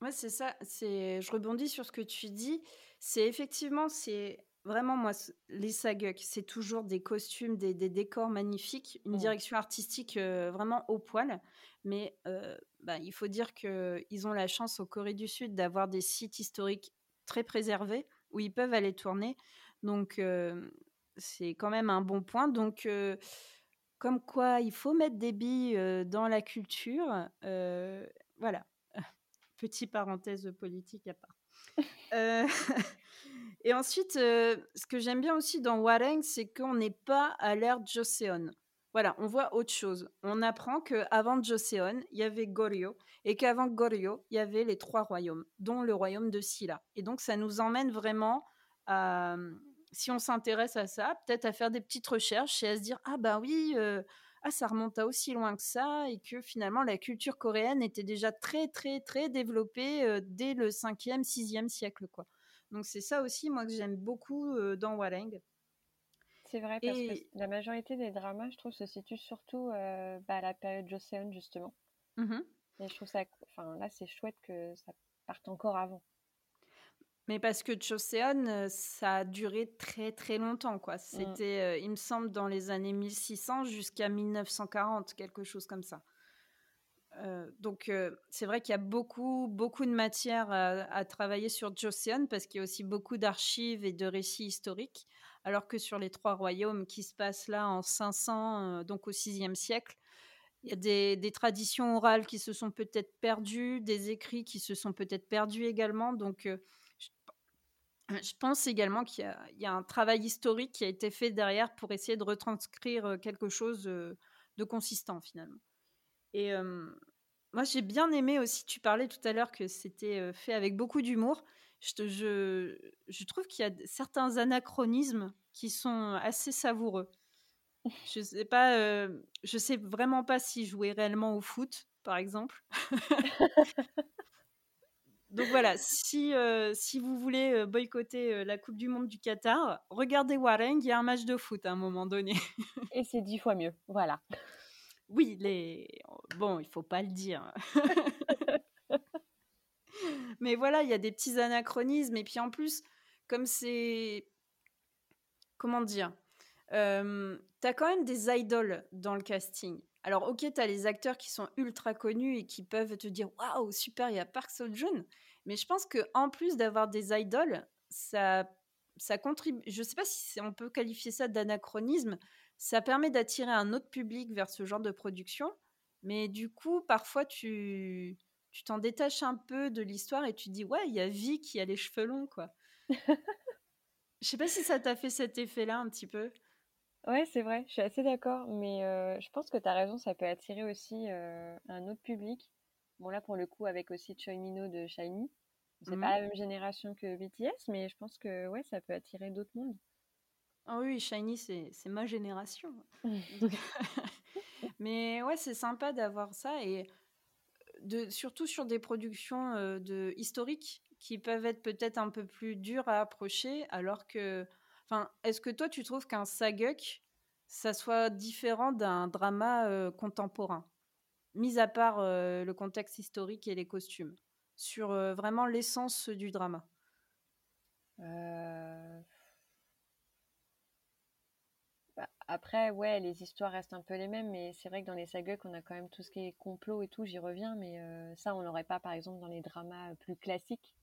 Ouais, c'est ça. C'est, je rebondis sur ce que tu dis. C'est effectivement, c'est Vraiment, moi, les saguks, c'est toujours des costumes, des, décors magnifiques, une mmh. direction artistique euh, vraiment au poil. Mais euh, bah, il faut dire qu'ils ont la chance au Corée du Sud d'avoir des sites historiques très préservés où ils peuvent aller tourner. Donc, euh, c'est quand même un bon point. Donc, comme quoi, il faut mettre des billes dans la culture. voilà. [laughs] Petit parenthèse politique à part. [laughs] [laughs] et ensuite, ce que j'aime bien aussi dans Wareng, c'est qu'on n'est pas à l'ère Joseon. Voilà, on voit autre chose. On apprend qu'avant Joseon, il y avait Goryeo, et qu'avant Goryeo, il y avait les trois royaumes, dont le royaume de Silla. Et donc, ça nous emmène vraiment à, si on s'intéresse à ça, peut-être à faire des petites recherches et à se dire ah bah oui, ah ça remonte à aussi loin que ça et que finalement la culture coréenne était déjà très très très développée dès le 5e, 6e siècle quoi. Donc c'est ça aussi moi que j'aime beaucoup euh, dans Wareng. C'est vrai parce que la majorité des dramas, je trouve, se situent surtout bah, à la période Joseon justement. Mmh et je trouve ça, enfin là c'est chouette que ça parte encore avant. Mais parce que Joseon, euh, ça a duré très très longtemps, quoi. Mmh. C'était, euh, il me semble, dans les années 1600 jusqu'à 1940, quelque chose comme ça. Euh, donc c'est vrai qu'il y a beaucoup beaucoup de matière à, travailler sur Joseon parce qu'il y a aussi beaucoup d'archives et de récits historiques, alors que sur les trois royaumes qui se passent là en 500, donc au VIe siècle, il y a des, traditions orales qui se sont peut-être perdues, des écrits qui se sont peut-être perdus également. Donc je pense également qu'il y, a un travail historique qui a été fait derrière pour essayer de retranscrire euh, quelque chose euh, de consistant finalement. Et moi j'ai bien aimé aussi, tu parlais tout à l'heure que c'était euh, fait avec beaucoup d'humour. Je, je, je, trouve qu'il y a certains anachronismes qui sont assez savoureux. Je sais pas, je sais vraiment pas si jouer réellement au foot, par exemple. [laughs] Donc voilà, si, euh, si vous voulez euh, boycotter euh, la Coupe du Monde du Qatar, regardez Warren, il y a un match de foot à un moment donné. Et c'est dix fois mieux, voilà. Oui, les... bon, il faut pas le dire. [laughs] Mais voilà, il y a des petits anachronismes. Et puis en plus, comme c'est... Comment dire euh, T'as quand même des idoles dans le casting. Alors, ok, tu as les acteurs qui sont ultra connus et qui peuvent te dire waouh, super, il y a Park Seo-joon. Mais je pense qu'en plus d'avoir des idoles, ça, ça contribue. Je sais pas si on peut qualifier ça d'anachronisme. Ça permet d'attirer un autre public vers ce genre de production. Mais du coup, parfois, tu tu t'en détaches un peu de l'histoire et tu dis ouais, il y a Vi qui a les cheveux longs, quoi. Je sais pas si ça t'a fait cet effet-là un petit peu. Ouais, c'est vrai, je suis assez d'accord, mais euh, je pense que tu as raison, ça peut attirer aussi euh, un autre public. Bon, là, pour le coup, avec aussi Choi Mino de Shiny. C'est pas mmh. la même génération que BTS, mais je pense que ouais, ça peut attirer d'autres mondes. Ah oui, Shiny, c'est ma génération. [laughs] mais ouais, c'est sympa d'avoir ça et de, surtout sur des productions euh, de, historiques qui peuvent être peut-être un peu plus dures à approcher, alors que Enfin, est-ce que toi, tu trouves qu'un saguk, ça soit différent d'un drama euh, contemporain, mis à part euh, le contexte historique et les costumes, sur euh, vraiment l'essence du drama bah, Après, ouais, les histoires restent un peu les mêmes, mais c'est vrai que dans les saguks, on a quand même tout ce qui est complot et tout, j'y reviens, mais ça, on n'aurait pas, par exemple, dans les dramas plus classiques.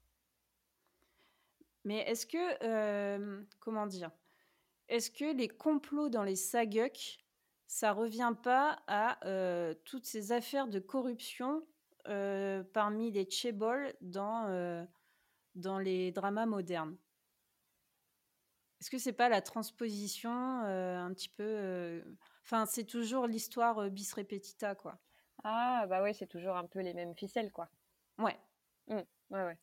Mais est-ce que, comment dire, est-ce que les complots dans les saguks, ça revient pas à toutes ces affaires de corruption parmi les chebols dans, dans les dramas modernes? Est-ce que c'est pas la transposition un petit peu Enfin, c'est toujours l'histoire bis repetita, quoi? Ah, bah ouais, c'est toujours un peu les mêmes ficelles, quoi. Ouais. Mmh. Ouais, ouais.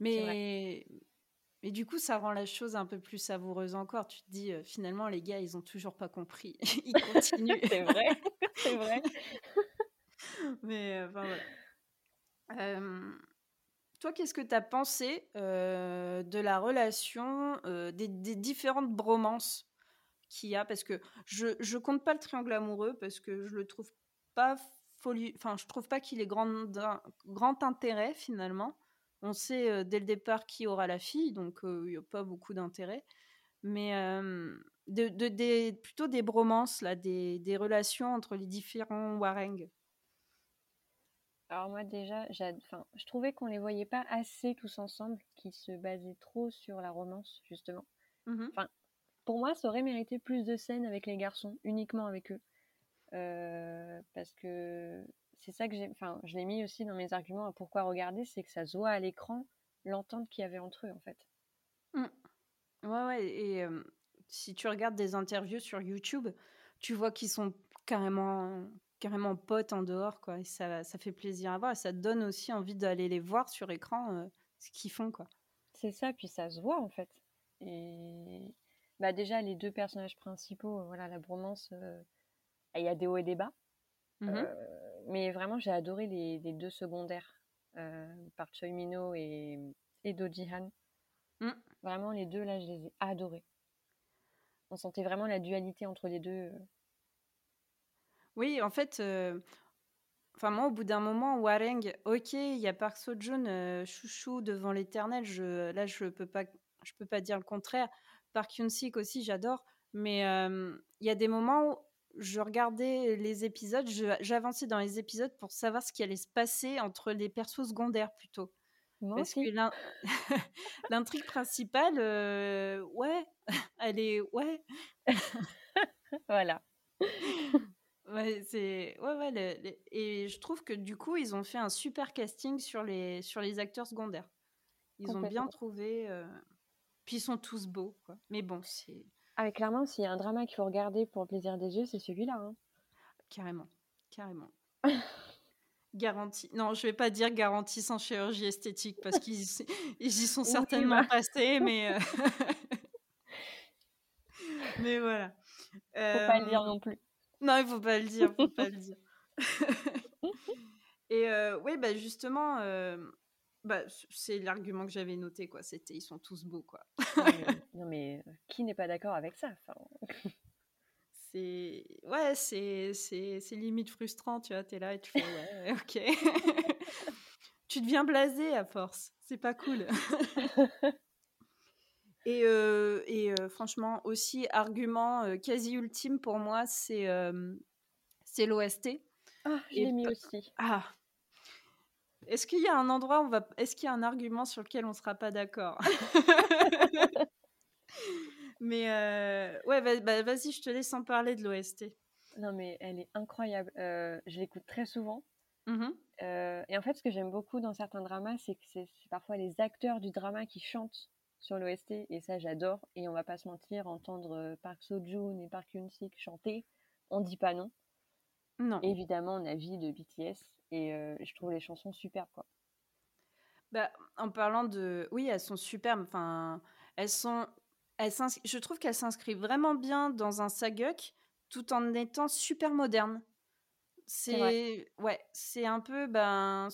Mais, et du coup, ça rend la chose un peu plus savoureuse encore. Tu te dis, euh, finalement, les gars, ils ont toujours pas compris. [laughs] ils continuent. c'est vrai, c'est vrai. [laughs] Mais euh, enfin voilà. Toi, qu'est-ce que tu as pensé euh, de la relation, des, différentes bromances qu'il y a? Parce que je, je compte pas le triangle amoureux parce que je le trouve pas folie. Enfin, je trouve pas qu'il ait grand, grand intérêt finalement. On sait dès le départ qui aura la fille, donc il n'y a pas beaucoup d'intérêt. Mais de, plutôt des bromances, là, des, relations entre les différents Wareng. Alors moi déjà, je trouvais qu'on les voyait pas assez tous ensemble, qu'ils se basaient trop sur la romance justement. Mmh enfin, pour moi, ça aurait mérité plus de scènes avec les garçons, uniquement avec eux. Euh, parce que c'est ça que j'ai. Enfin, je l'ai mis aussi dans mes arguments à pourquoi regarder, c'est que ça se voit à l'écran l'entente qu'il y avait entre eux, en fait. Mmh. Ouais, ouais. Et si tu regardes des interviews sur YouTube, tu vois qu'ils sont carrément, carrément potes en dehors, quoi. Et ça, ça fait plaisir à voir. Et ça donne aussi envie d'aller les voir sur écran, ce qu'ils font, quoi. C'est ça, puis ça se voit, en fait. Et bah déjà, les deux personnages principaux, voilà, la bromance, il y a des hauts et des bas. Mmh mais vraiment, j'ai adoré les, les, deux secondaires, par Choi Mino et, et Doji Han. Mmh. Vraiment, les deux, là, je les ai adorés. On sentait vraiment la dualité entre les deux. Oui, en fait, enfin moi, au bout d'un moment, Wareng, ok, il y a Park Seo-joon, chouchou devant l'éternel. Je, là, je peux pas, je peux pas dire le contraire. Park Hyun-sik aussi, j'adore. Mais il y a des moments où je regardais les épisodes, j'avançais dans les épisodes pour savoir ce qui allait se passer entre les persos secondaires plutôt. Parce que [laughs] l'intrigue principale, ouais, [laughs] elle est, ouais. [laughs] voilà. Ouais, c'est, ouais, ouais. et je trouve que du coup, ils ont fait un super casting sur les, sur les acteurs secondaires. Ils ont bien trouvé. Puis ils sont tous beaux, quoi. Mais bon, c'est. Ah, clairement, s'il y a un drama qu'il faut regarder pour le plaisir des yeux, c'est celui-là. Hein. Carrément, carrément. [laughs] Garantie. Non, je vais pas dire garantie sans chirurgie esthétique parce qu'ils y sont certainement bah. passés, [laughs] mais. Euh, [laughs] mais voilà. Faut pas le dire non plus. Non, il faut pas le dire, faut pas le dire. [laughs] Et euh, oui, bah justement, euh, bah, c'est l'argument que j'avais noté, quoi. C'était ils sont tous beaux, quoi. non, mais, qui n'est pas d'accord avec ça [laughs] c'est ouais c'est c'est limite frustrant tu vois t'es là et tu fais ouais [laughs] ok tu deviens blasé à force c'est pas cool et, euh, et euh, franchement aussi argument euh, quasi ultime pour moi c'est c'est l'OST ah je l'ai mis aussi ah est-ce qu'il y a un endroit on va est-ce qu'il y a un argument sur lequel on sera pas d'accord? [laughs] Mais ouais, bah, vas-y, je te laisse en parler de l'OST. Non, mais elle est incroyable. Je l'écoute très souvent. Mmh et en fait, ce que j'aime beaucoup dans certains dramas, c'est que c'est parfois les acteurs du drama qui chantent sur l'OST. Et ça, j'adore. Et on va pas se mentir, entendre Park Seo-joon et Park Hyun-sik chanter, on dit pas non. Non. évidemment, on a vie de BTS. Et je trouve les chansons superbes, quoi. Bah, en parlant de... Oui, elles sont superbes. Enfin, elles sont je trouve qu'elle s'inscrit vraiment bien dans un saguk tout en étant super moderne. C'est ouais, c'est un peu ben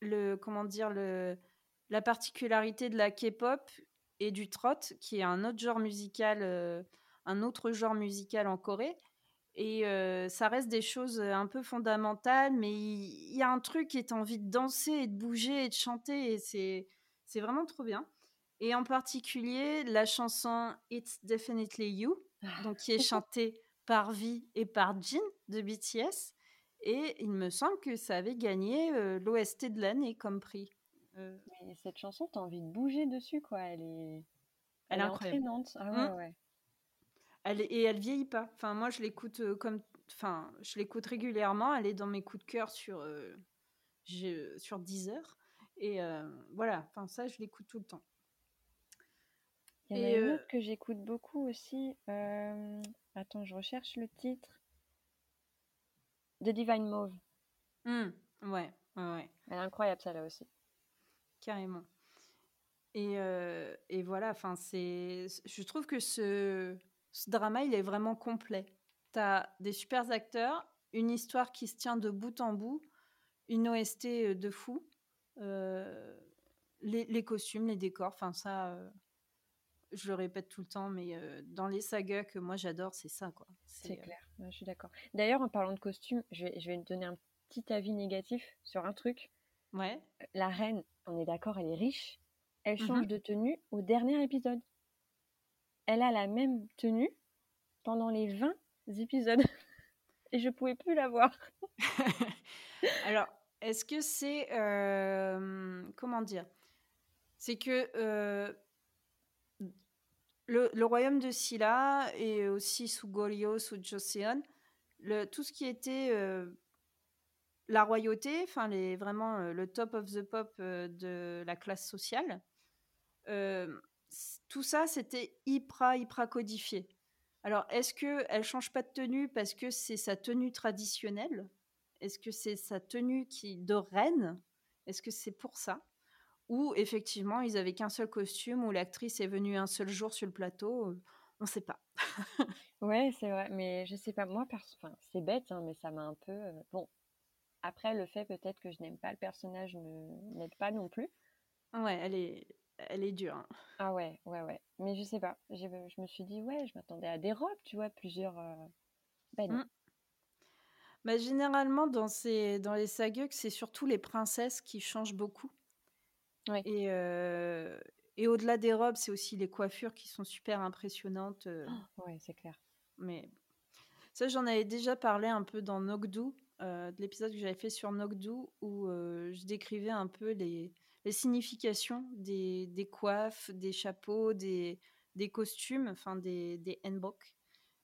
le comment dire le la particularité de la K-pop et du trot qui est un autre genre musical euh, un autre genre musical en Corée et euh, ça reste des choses un peu fondamentales mais il y, a un truc qui est envie de danser et de bouger et de chanter et c'est c'est vraiment trop bien. Et en particulier, la chanson It's Definitely You, ah. donc qui est [laughs] chantée par V et par Jin de BTS. Et il me semble que ça avait gagné euh, l'OST de l'année comme prix. Euh, Mais cette chanson, t'as envie de bouger dessus, quoi. Elle est, elle, est entraînante. Ah ouais, mmh. ouais. Elle Et elle vieillit pas. Enfin, moi, je l'écoute euh, comme. Enfin, je l'écoute régulièrement. Elle est dans mes coups de cœur sur, sur 10 heures. Et voilà, enfin, ça, je l'écoute tout le temps. Il y en a une autre que j'écoute beaucoup aussi. Attends, je recherche le titre. The Divine Mauve. Mmh, ouais, ouais, Elle est incroyable, ça là aussi. Carrément. Et, et voilà, enfin, c'est. Je trouve que ce, ce drama, il est vraiment complet. Tu as des super acteurs, une histoire qui se tient de bout en bout, une OST de fou, les, les, costumes, les décors, enfin, ça je le répète tout le temps, mais dans les sagas que moi j'adore, c'est ça, quoi. C'est clair, je suis d'accord. D'ailleurs, en parlant de costumes, je vais, je vais te donner un petit avis négatif sur un truc. Ouais. La reine, on est d'accord, elle est riche. Elle mmh change de tenue au dernier épisode. Elle a la même tenue pendant les 20 épisodes. [laughs] Et je pouvais plus la voir. [laughs] Alors, est-ce que c'est... comment dire? C'est que le, le royaume de Silla et aussi sous Goryeo, sous Joseon, le, tout ce qui était euh, la royauté, enfin les, vraiment euh, le top of the pop euh, de la classe sociale, tout ça c'était hyper hyper codifié. Alors est-ce que elle change pas de tenue parce que c'est sa tenue traditionnelle? Est-ce que c'est sa tenue qui de reine? Est-ce que c'est pour ça? Ou effectivement ils avaient qu'un seul costume où l'actrice est venue un seul jour sur le plateau On sait pas. [laughs] Ouais, c'est vrai, mais je sais pas, moi, perso- enfin, c'est bête, hein, mais ça m'a un peu. Bon, après, le fait peut-être que je n'aime pas le personnage ne n'aide pas non plus. Ouais, elle est, elle est dure. hein. Ah ouais, ouais, ouais. Mais je sais pas, je me suis dit, ouais, je m'attendais à des robes, tu vois, plusieurs. euh, Ben non. Mm. Bah, généralement, dans, ces, dans les sageuk, c'est surtout les princesses qui changent beaucoup. Ouais. Et, euh, et au-delà des robes, c'est aussi les coiffures qui sont super impressionnantes. euh, Ouais, c'est clair. mais ça, j'en avais déjà parlé un peu dans Nogdu, euh, de l'épisode que j'avais fait sur Nogdu, où euh, je décrivais un peu les, les significations des, des coiffes, des chapeaux, des, des costumes, enfin des, des hanbok.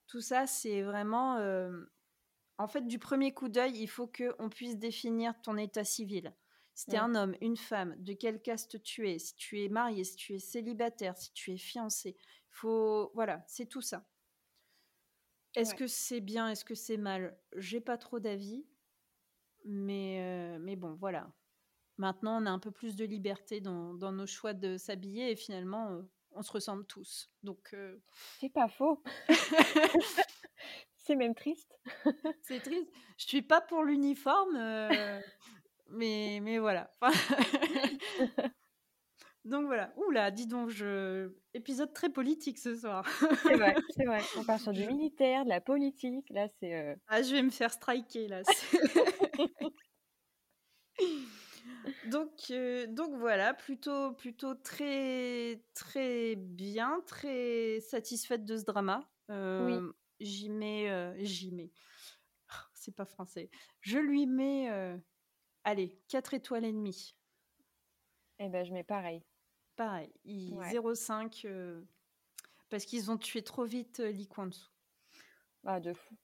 Tout ça, c'est vraiment... euh, en fait, du premier coup d'œil, il faut qu'on puisse définir ton état civil. Si tu es un homme, une femme, de quelle caste tu es, si tu es marié, si tu es célibataire, si tu es fiancé. Faut, voilà, c'est tout ça. Est-ce Ouais. que c'est bien, est-ce que c'est mal? J'ai pas trop d'avis, mais, euh, mais bon, voilà. Maintenant, on a un peu plus de liberté dans, dans nos choix de s'habiller et finalement, euh, on se ressemble tous. Donc, euh, C'est pas faux. [laughs] C'est même triste. [laughs] c'est triste. Je suis pas pour l'uniforme, mais, mais voilà. [laughs] donc voilà. Oula, dis donc, je... épisode très politique ce soir. C'est vrai, c'est vrai. On part sur [laughs] du militaire, de la politique. Là, c'est. euh, Ah, je vais me faire striker là. [laughs] donc, euh, donc voilà, plutôt, plutôt très, très bien, très satisfaite de ce drama. Euh, J'y mets, j'y mets. C'est pas français. Je lui mets, allez, 4 étoiles et demie. Eh ben, je mets pareil. Pareil, il- Ouais. 0,5 euh, parce qu'ils ont tué trop vite euh, Lee Kwang-soo. Ah, de fou.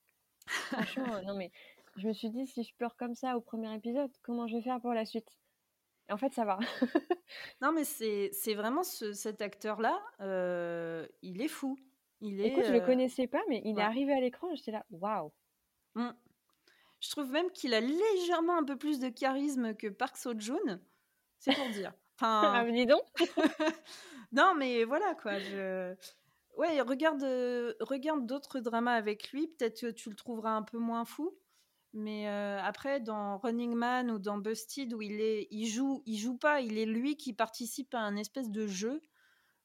Franchement, euh, non, mais je me suis dit, si je pleure comme ça au premier épisode, comment je vais faire pour la suite? Et en fait, ça va. [laughs] Non, mais c'est vraiment ce- cet acteur-là, euh, il est fou. Il est. Écoute, je le connaissais pas, mais il ouais. est arrivé à l'écran, j'étais là, waouh. mm. Je trouve même qu'il a légèrement un peu plus de charisme que Park Seo-joon. C'est pour dire. Ah, mais dis donc. [laughs] non, mais voilà quoi. Je... Ouais, regarde, euh, regarde d'autres dramas avec lui. Peut-être que tu le trouveras un peu moins fou. Mais euh, après, dans Running Man ou dans Busted, où il est, il joue, il joue pas. Il est lui qui participe à un espèce de jeu.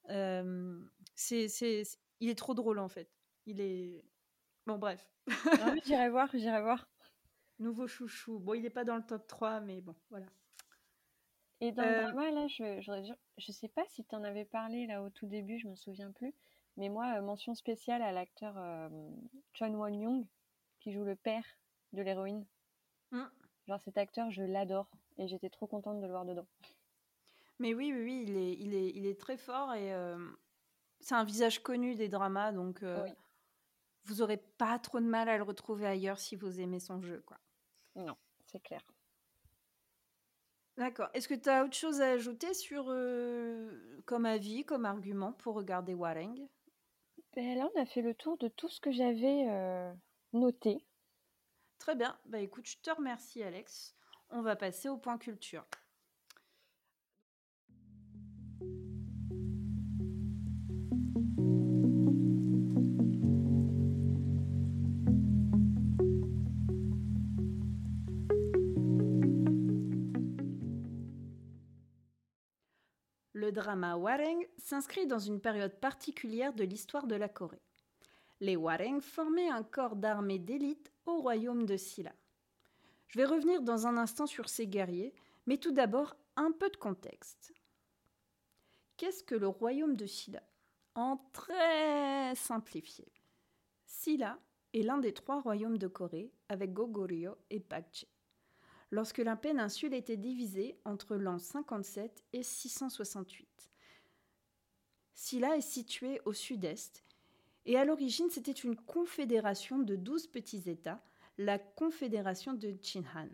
Euh, c'est, c'est, il est trop drôle en fait. Il est, bon bref, Ah, j'irai voir, j'irai voir. [laughs] nouveau chouchou. Bon, il est pas dans le top 3, mais bon, voilà. Et dans Euh, le drama, là, je, dû- je sais pas si tu en avais parlé là au tout début, je me souviens plus. Mais moi, euh, mention spéciale à l'acteur euh, Chon Won-young, qui joue le père de l'héroïne. Mm. Genre, cet acteur, je l'adore. Et j'étais trop contente de le voir dedans. Mais oui, oui, oui, il est, il est, il est très fort et euh, c'est un visage connu des dramas, donc euh, Oui. vous aurez pas trop de mal à le retrouver ailleurs si vous aimez son jeu, quoi. Non, c'est clair. D'accord. Est-ce que tu as autre chose à ajouter sur euh, comme avis, comme argument pour regarder Wareng? Ben là, on a fait le tour de tout ce que j'avais euh, noté. Très bien. Bah écoute, je te remercie, Alex. On va passer au point culture. Le drama Wareng s'inscrit dans une période particulière de l'histoire de la Corée. Les Wareng formaient un corps d'armée d'élite au royaume de Silla. Je vais revenir dans un instant sur ces guerriers, mais tout d'abord un peu de contexte. Qu'est-ce que le royaume de Silla? En très simplifié. Silla est l'un des trois royaumes de Corée avec Goguryeo et Pakche. Lorsque la péninsule était divisée entre l'an 57 et 668. Silla est située au sud-est et à l'origine c'était une confédération de douze petits États, la confédération de Chinhan.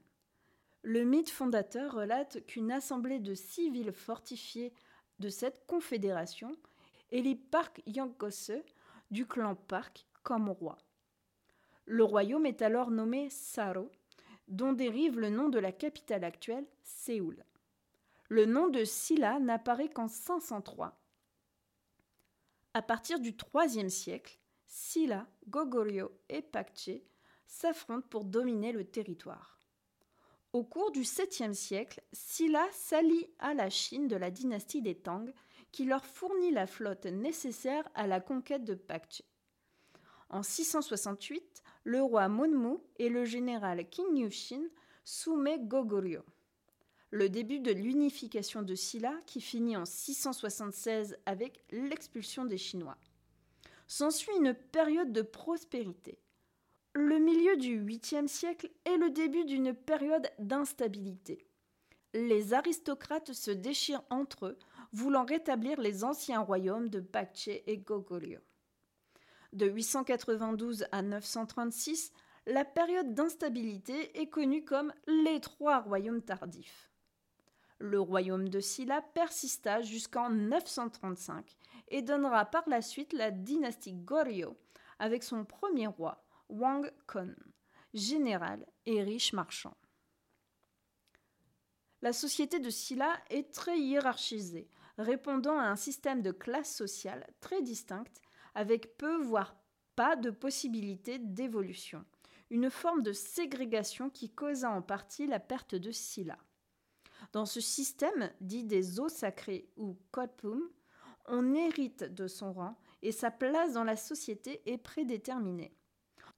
Le mythe fondateur relate qu'une assemblée de six villes fortifiées de cette confédération élit Park Yangkose du clan Park comme roi. Le royaume est alors nommé Saro, dont dérive le nom de la capitale actuelle, Séoul. Le nom de Silla n'apparaît qu'en 503. À partir du IIIe siècle, Silla, Goguryeo et Pakche s'affrontent pour dominer le territoire. Au cours du 7e siècle, Silla s'allie à la Chine de la dynastie des Tang, qui leur fournit la flotte nécessaire à la conquête de Pakche. En 668, le roi Munmu et le général Qin Yushin soumettent Goguryeo. Le début de l'unification de Silla qui finit en 676 avec l'expulsion des Chinois. S'ensuit une période de prospérité. Le milieu du 8e siècle est le début d'une période d'instabilité. Les aristocrates se déchirent entre eux, voulant rétablir les anciens royaumes de Bakche et Goguryeo. De 892 à 936, la période d'instabilité est connue comme les trois royaumes tardifs. Le royaume de Silla persista jusqu'en 935 et donnera par la suite la dynastie Goryeo avec son premier roi, Wang Kon, général et riche marchand. La société de Silla est très hiérarchisée, répondant à un système de classe sociale très distincte avec peu, voire pas de possibilité d'évolution, une forme de ségrégation qui causa en partie la perte de Silla. Dans ce système, dit des eaux sacrées ou Kodpum, on hérite de son rang et sa place dans la société est prédéterminée.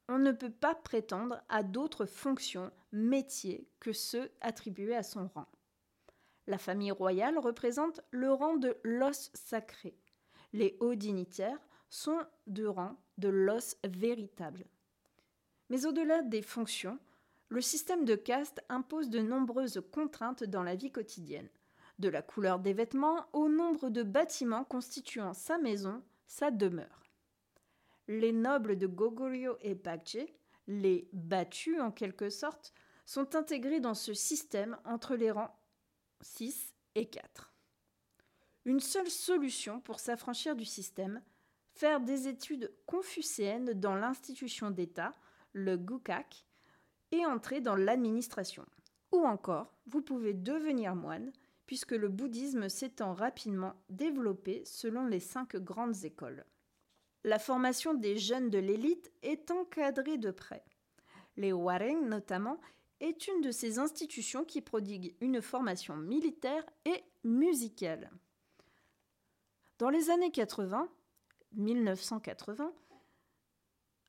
On ne peut pas prétendre à d'autres fonctions, métiers que ceux attribués à son rang. La famille royale représente le rang de l'os sacré. Les hauts dignitaires sont de rang de l'os véritable. Mais au-delà des fonctions, le système de caste impose de nombreuses contraintes dans la vie quotidienne, de la couleur des vêtements au nombre de bâtiments constituant sa maison, sa demeure. Les nobles de Goguryeo et Bakje, les battus en quelque sorte, sont intégrés dans ce système entre les rangs 6 et 4. Une seule solution pour s'affranchir du système, faire des études confucéennes dans l'institution d'État, le Gukak, et entrer dans l'administration. Ou encore, vous pouvez devenir moine, puisque le bouddhisme s'étend rapidement développé selon les cinq grandes écoles. La formation des jeunes de l'élite est encadrée de près. Les Wareng, notamment, est une de ces institutions qui prodigue une formation militaire et musicale. Dans les années 80, 1980,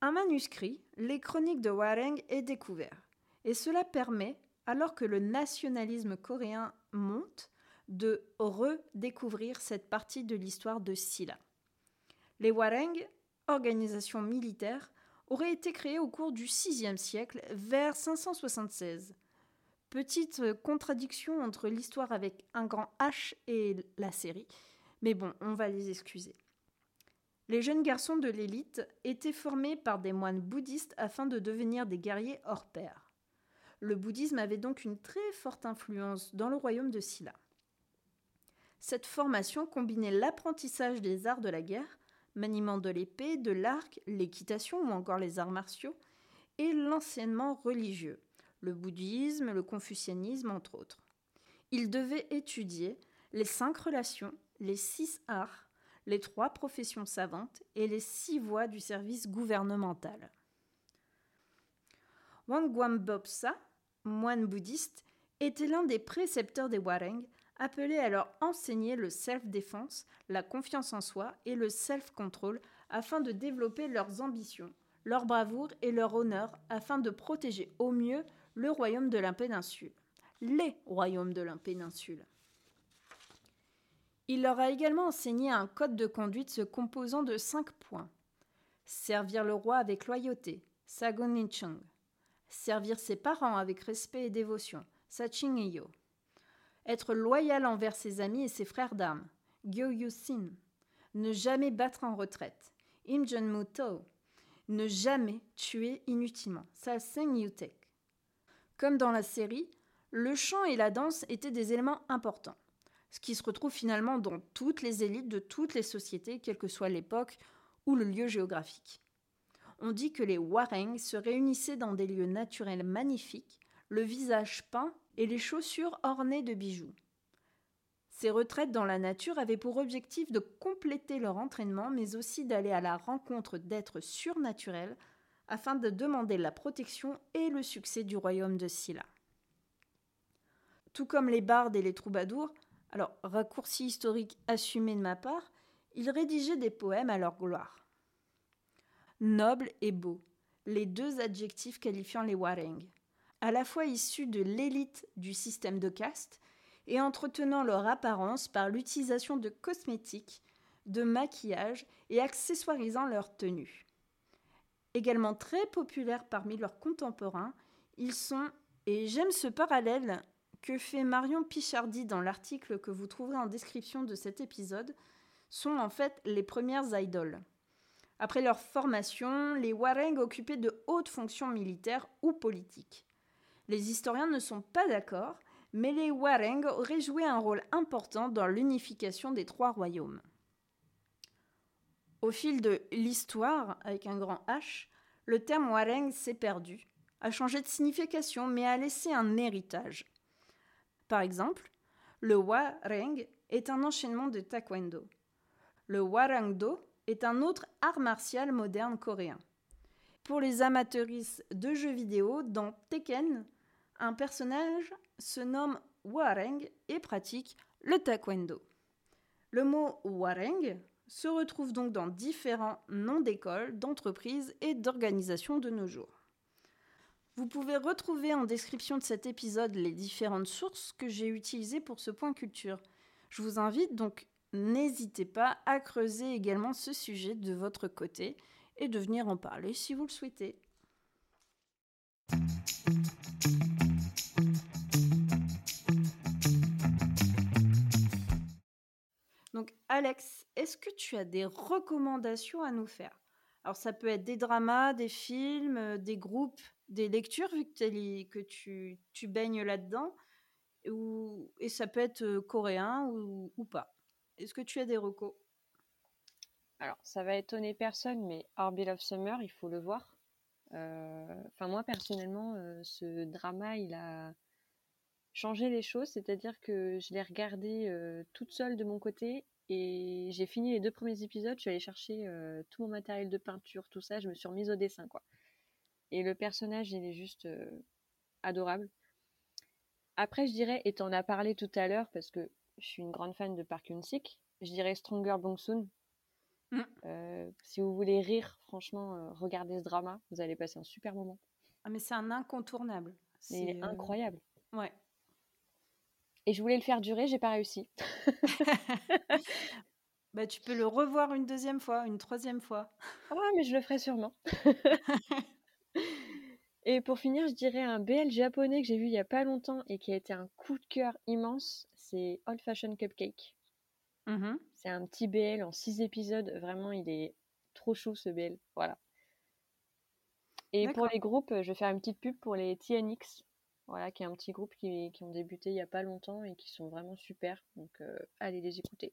un manuscrit, les chroniques de Wareng, est découvert. Et cela permet, alors que le nationalisme coréen monte, de redécouvrir cette partie de l'histoire de Silla. Les Wareng, organisation militaire, auraient été créées au cours du VIe siècle, vers 576. Petite contradiction entre l'histoire avec un grand H et la série, mais bon, on va les excuser. Les jeunes garçons de l'élite étaient formés par des moines bouddhistes afin de devenir des guerriers hors pair. Le bouddhisme avait donc une très forte influence dans le royaume de Silla. Cette formation combinait l'apprentissage des arts de la guerre, maniement de l'épée, de l'arc, l'équitation ou encore les arts martiaux, et l'enseignement religieux, le bouddhisme, le confucianisme entre autres. Ils devaient étudier les cinq relations, les six arts, les trois professions savantes et les six voies du service gouvernemental. Wang Guambopsa, moine bouddhiste, était l'un des précepteurs des Wareng, appelés à leur enseigner le self-défense, la confiance en soi et le self-control afin de développer leurs ambitions, leur bravoure et leur honneur afin de protéger au mieux le royaume de la péninsule, les royaumes de la péninsule. Il leur a également enseigné un code de conduite se composant de cinq points. Servir le roi avec loyauté, Sagonichung. Servir ses parents avec respect et dévotion. Être loyal envers ses amis et ses frères d'armes, Gyoyusin. ne jamais battre en retraite. Ne jamais tuer inutilement. Salseng Yutek. Comme dans la série, le chant et la danse étaient des éléments importants, ce qui se retrouve finalement dans toutes les élites de toutes les sociétés, quelle que soit l'époque ou le lieu géographique. On dit que les Wareng se réunissaient dans des lieux naturels magnifiques, le visage peint et les chaussures ornées de bijoux. Ces retraites dans la nature avaient pour objectif de compléter leur entraînement, mais aussi d'aller à la rencontre d'êtres surnaturels afin de demander la protection et le succès du royaume de Silla. Tout comme les bardes et les troubadours, alors raccourci historique assumé de ma part, ils rédigeaient des poèmes à leur gloire. Noble et beau, les deux adjectifs qualifiant les Wareng, à la fois issus de l'élite du système de caste et entretenant leur apparence par l'utilisation de cosmétiques, de maquillage et accessoirisant leur tenue. Également très populaires parmi leurs contemporains, ils sont, et j'aime ce parallèle que fait Marion Pichardi dans l'article que vous trouverez en description de cet épisode sont en fait les premières idoles. Après leur formation, les Wareng occupaient de hautes fonctions militaires ou politiques. Les historiens ne sont pas d'accord, mais les Wareng auraient joué un rôle important dans l'unification des trois royaumes. Au fil de l'histoire, avec un grand H, le terme Wareng s'est perdu, a changé de signification, mais a laissé un héritage. Par exemple, le wareng est un enchaînement de taekwondo. Le warangdo est un autre art martial moderne coréen. Pour les amateuristes de jeux vidéo, dans Tekken, un personnage se nomme wareng et pratique le taekwondo. Le mot wareng se retrouve donc dans différents noms d'écoles, d'entreprises et d'organisations de nos jours. Vous pouvez retrouver en description de cet épisode les différentes sources que j'ai utilisées pour ce point culture. Je vous invite donc, n'hésitez pas à creuser également ce sujet de votre côté et de venir en parler si vous le souhaitez. Donc Alex, est-ce que tu as des recommandations à nous faire? Alors ça peut être des dramas, des films, euh, des groupes, des lectures, vu que, tu, baignes là-dedans, ou, et ça peut être coréen ou, pas? Est-ce que tu as des recos? Alors, ça va étonner personne, mais Orbital of Summer, il faut le voir. Euh, enfin, moi, personnellement, ce drama, il a changé les choses, c'est-à-dire que je l'ai regardé toute seule de mon côté et j'ai fini les deux premiers épisodes, je suis allée chercher tout mon matériel de peinture, tout ça, je me suis remise au dessin, quoi. Et le personnage, il est juste euh, adorable. Après, je dirais, et t'en as parlé tout à l'heure, parce que je suis une grande fan de Park Hyun-sik, je dirais Stronger Bong-soon. Mm. Euh, si vous voulez rire, franchement, euh, regardez ce drama, vous allez passer un super moment. Ah, mais c'est un incontournable. C'est, il est incroyable. Ouais. Et je voulais le faire durer, j'ai pas réussi. [laughs] bah, tu peux le revoir une deuxième fois, une troisième fois. Ah, mais je le ferai sûrement. [laughs] Et pour finir, je dirais un BL japonais que j'ai vu il y a pas longtemps et qui a été un coup de cœur immense, c'est Old Fashioned Cupcake. Mmh c'est un petit BL en six épisodes, vraiment il est trop chou ce BL, voilà. Et pour les groupes, je vais faire une petite pub pour les TNX, voilà, qui est un petit groupe qui, ont débuté il y a pas longtemps et qui sont vraiment super, donc euh, allez les écouter.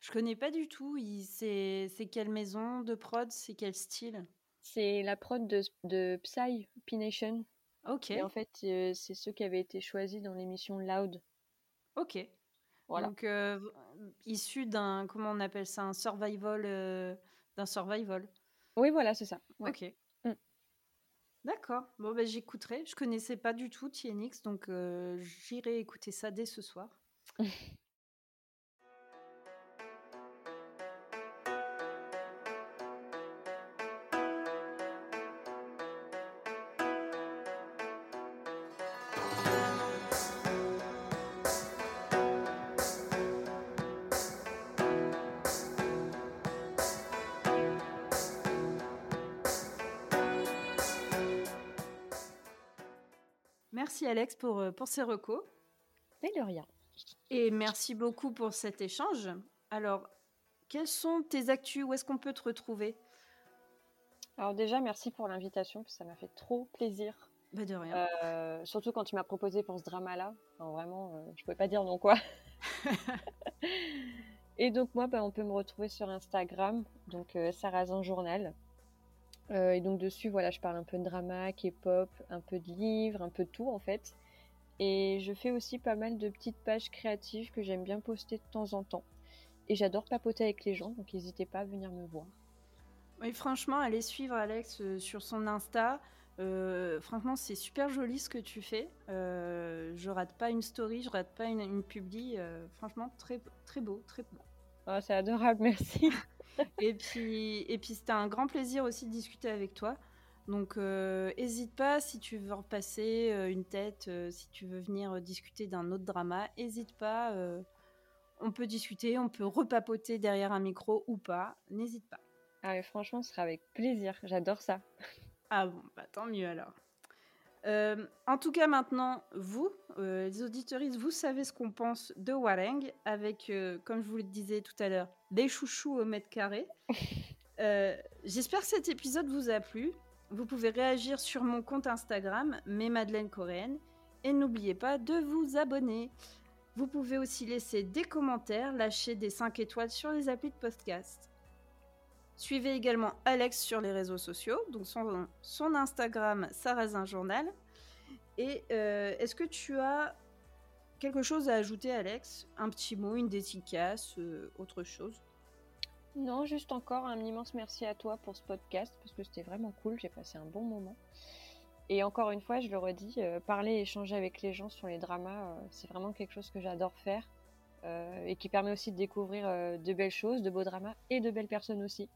Je connais pas du tout, c'est quelle maison de prod, c'est quel style? C'est la prod de, de Psy, P-Nation. Ok. Et en fait, euh, c'est ceux qui avaient été choisis dans l'émission Loud. Ok. Voilà. Donc, euh, issu d'un, comment on appelle ça, un survival, euh, d'un survival. Oui, voilà, c'est ça. Ok. Mm. D'accord. Bon, ben, j'écouterai. Je connaissais pas du tout TNX, donc j'irai écouter ça dès ce soir. [laughs] Alex pour, euh, pour ces recos. Et de rien. Et merci beaucoup pour cet échange. Alors, quels sont tes actus? Où est-ce qu'on peut te retrouver? Alors déjà, merci pour l'invitation, ça m'a fait trop plaisir. Bah de rien. Euh, surtout quand tu m'as proposé pour ce drama-là. vraiment, euh, je pouvais pas dire non quoi. [laughs] Et donc moi, bah, on peut me retrouver sur Instagram, donc euh, Sarrazin Journal. Euh, et donc dessus, voilà, je parle un peu de drama, K-pop, un peu de livres, un peu de tout en fait. Et je fais aussi pas mal de petites pages créatives que j'aime bien poster de temps en temps. Et j'adore papoter avec les gens, donc n'hésitez pas à venir me voir. Oui, franchement, allez suivre Alex euh, sur son Insta. Euh, franchement, c'est super joli ce que tu fais. Euh, je rate pas une story, je rate pas une, une publi. franchement, très, très beau, très beau. Oh, c'est adorable, [laughs] merci. [laughs] et puis, et puis c'était un grand plaisir aussi de discuter avec toi. Donc, n'hésite pas si tu veux repasser une tête, si tu veux venir discuter d'un autre drama, n'hésite pas. on peut discuter, on peut repapoter derrière un micro ou pas. N'hésite pas. Ah, franchement, ce sera avec plaisir. J'adore ça. Ah bon, bah, tant mieux alors. Euh, en tout cas, maintenant, vous, euh, les auditoristes, vous savez ce qu'on pense de Wareng, avec, euh, comme je vous le disais tout à l'heure, des chouchous au mètre carré. [laughs] J'espère que cet épisode vous a plu. Vous pouvez réagir sur mon compte Instagram, mes Madeleine Coréenne, et n'oubliez pas de vous abonner. Vous pouvez aussi laisser des commentaires, lâcher des 5 étoiles sur les applis de podcast. Suivez également Alex sur les réseaux sociaux, donc son, son Instagram Sarrazin Journal. Et euh, est-ce que tu as quelque chose à ajouter, Alex? Un petit mot, une dédicace, euh, autre chose? Non, juste encore un immense merci à toi pour ce podcast, parce que c'était vraiment cool, j'ai passé un bon moment. Et encore une fois, je le redis, euh, parler et échanger avec les gens sur les dramas, c'est vraiment quelque chose que j'adore faire. et qui permet aussi de découvrir de belles choses, de beaux dramas et de belles personnes aussi.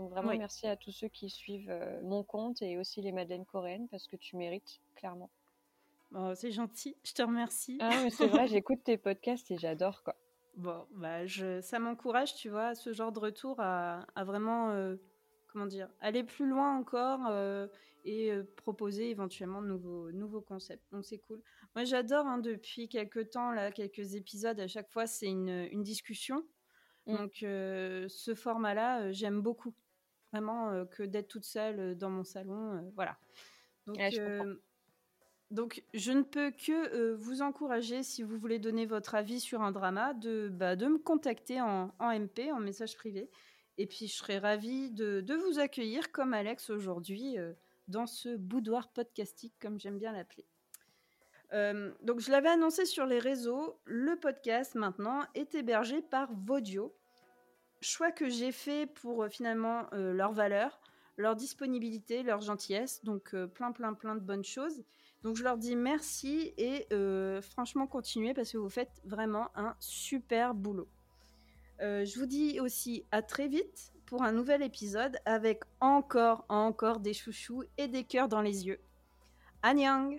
Donc vraiment merci à tous ceux qui suivent euh, mon compte et aussi les Madeleines coréennes parce que tu mérites clairement. Oh, c'est gentil, je te remercie. Ah mais c'est vrai, [laughs] j'écoute tes podcasts et j'adore quoi. Bon, bah je, ça m'encourage, tu vois, ce genre de retour à, vraiment, euh, comment dire, aller plus loin encore euh, et proposer éventuellement de nouveaux, nouveaux concepts. Donc c'est cool. Moi j'adore hein, depuis quelques temps, là, quelques épisodes, à chaque fois c'est une, une discussion. Mmh. Donc ce format-là, j'aime beaucoup. Vraiment que d'être toute seule dans mon salon, voilà. Donc, je donc, je ne peux que vous encourager, si vous voulez donner votre avis sur un drama, de, bah, de me contacter en, en, MP, en message privé. Et puis, je serais ravie de, de vous accueillir comme Alex aujourd'hui dans ce boudoir podcastique, comme j'aime bien l'appeler. Euh, donc je l'avais annoncé sur les réseaux, le podcast maintenant est hébergé par Vodio. Choix que j'ai fait pour euh, finalement euh, leur valeur, leur disponibilité, leur gentillesse, donc plein plein plein de bonnes choses. Donc je leur dis merci et franchement continuez parce que vous faites vraiment un super boulot. je vous dis aussi à très vite pour un nouvel épisode avec encore encore des chouchous et des cœurs dans les yeux. Annyeong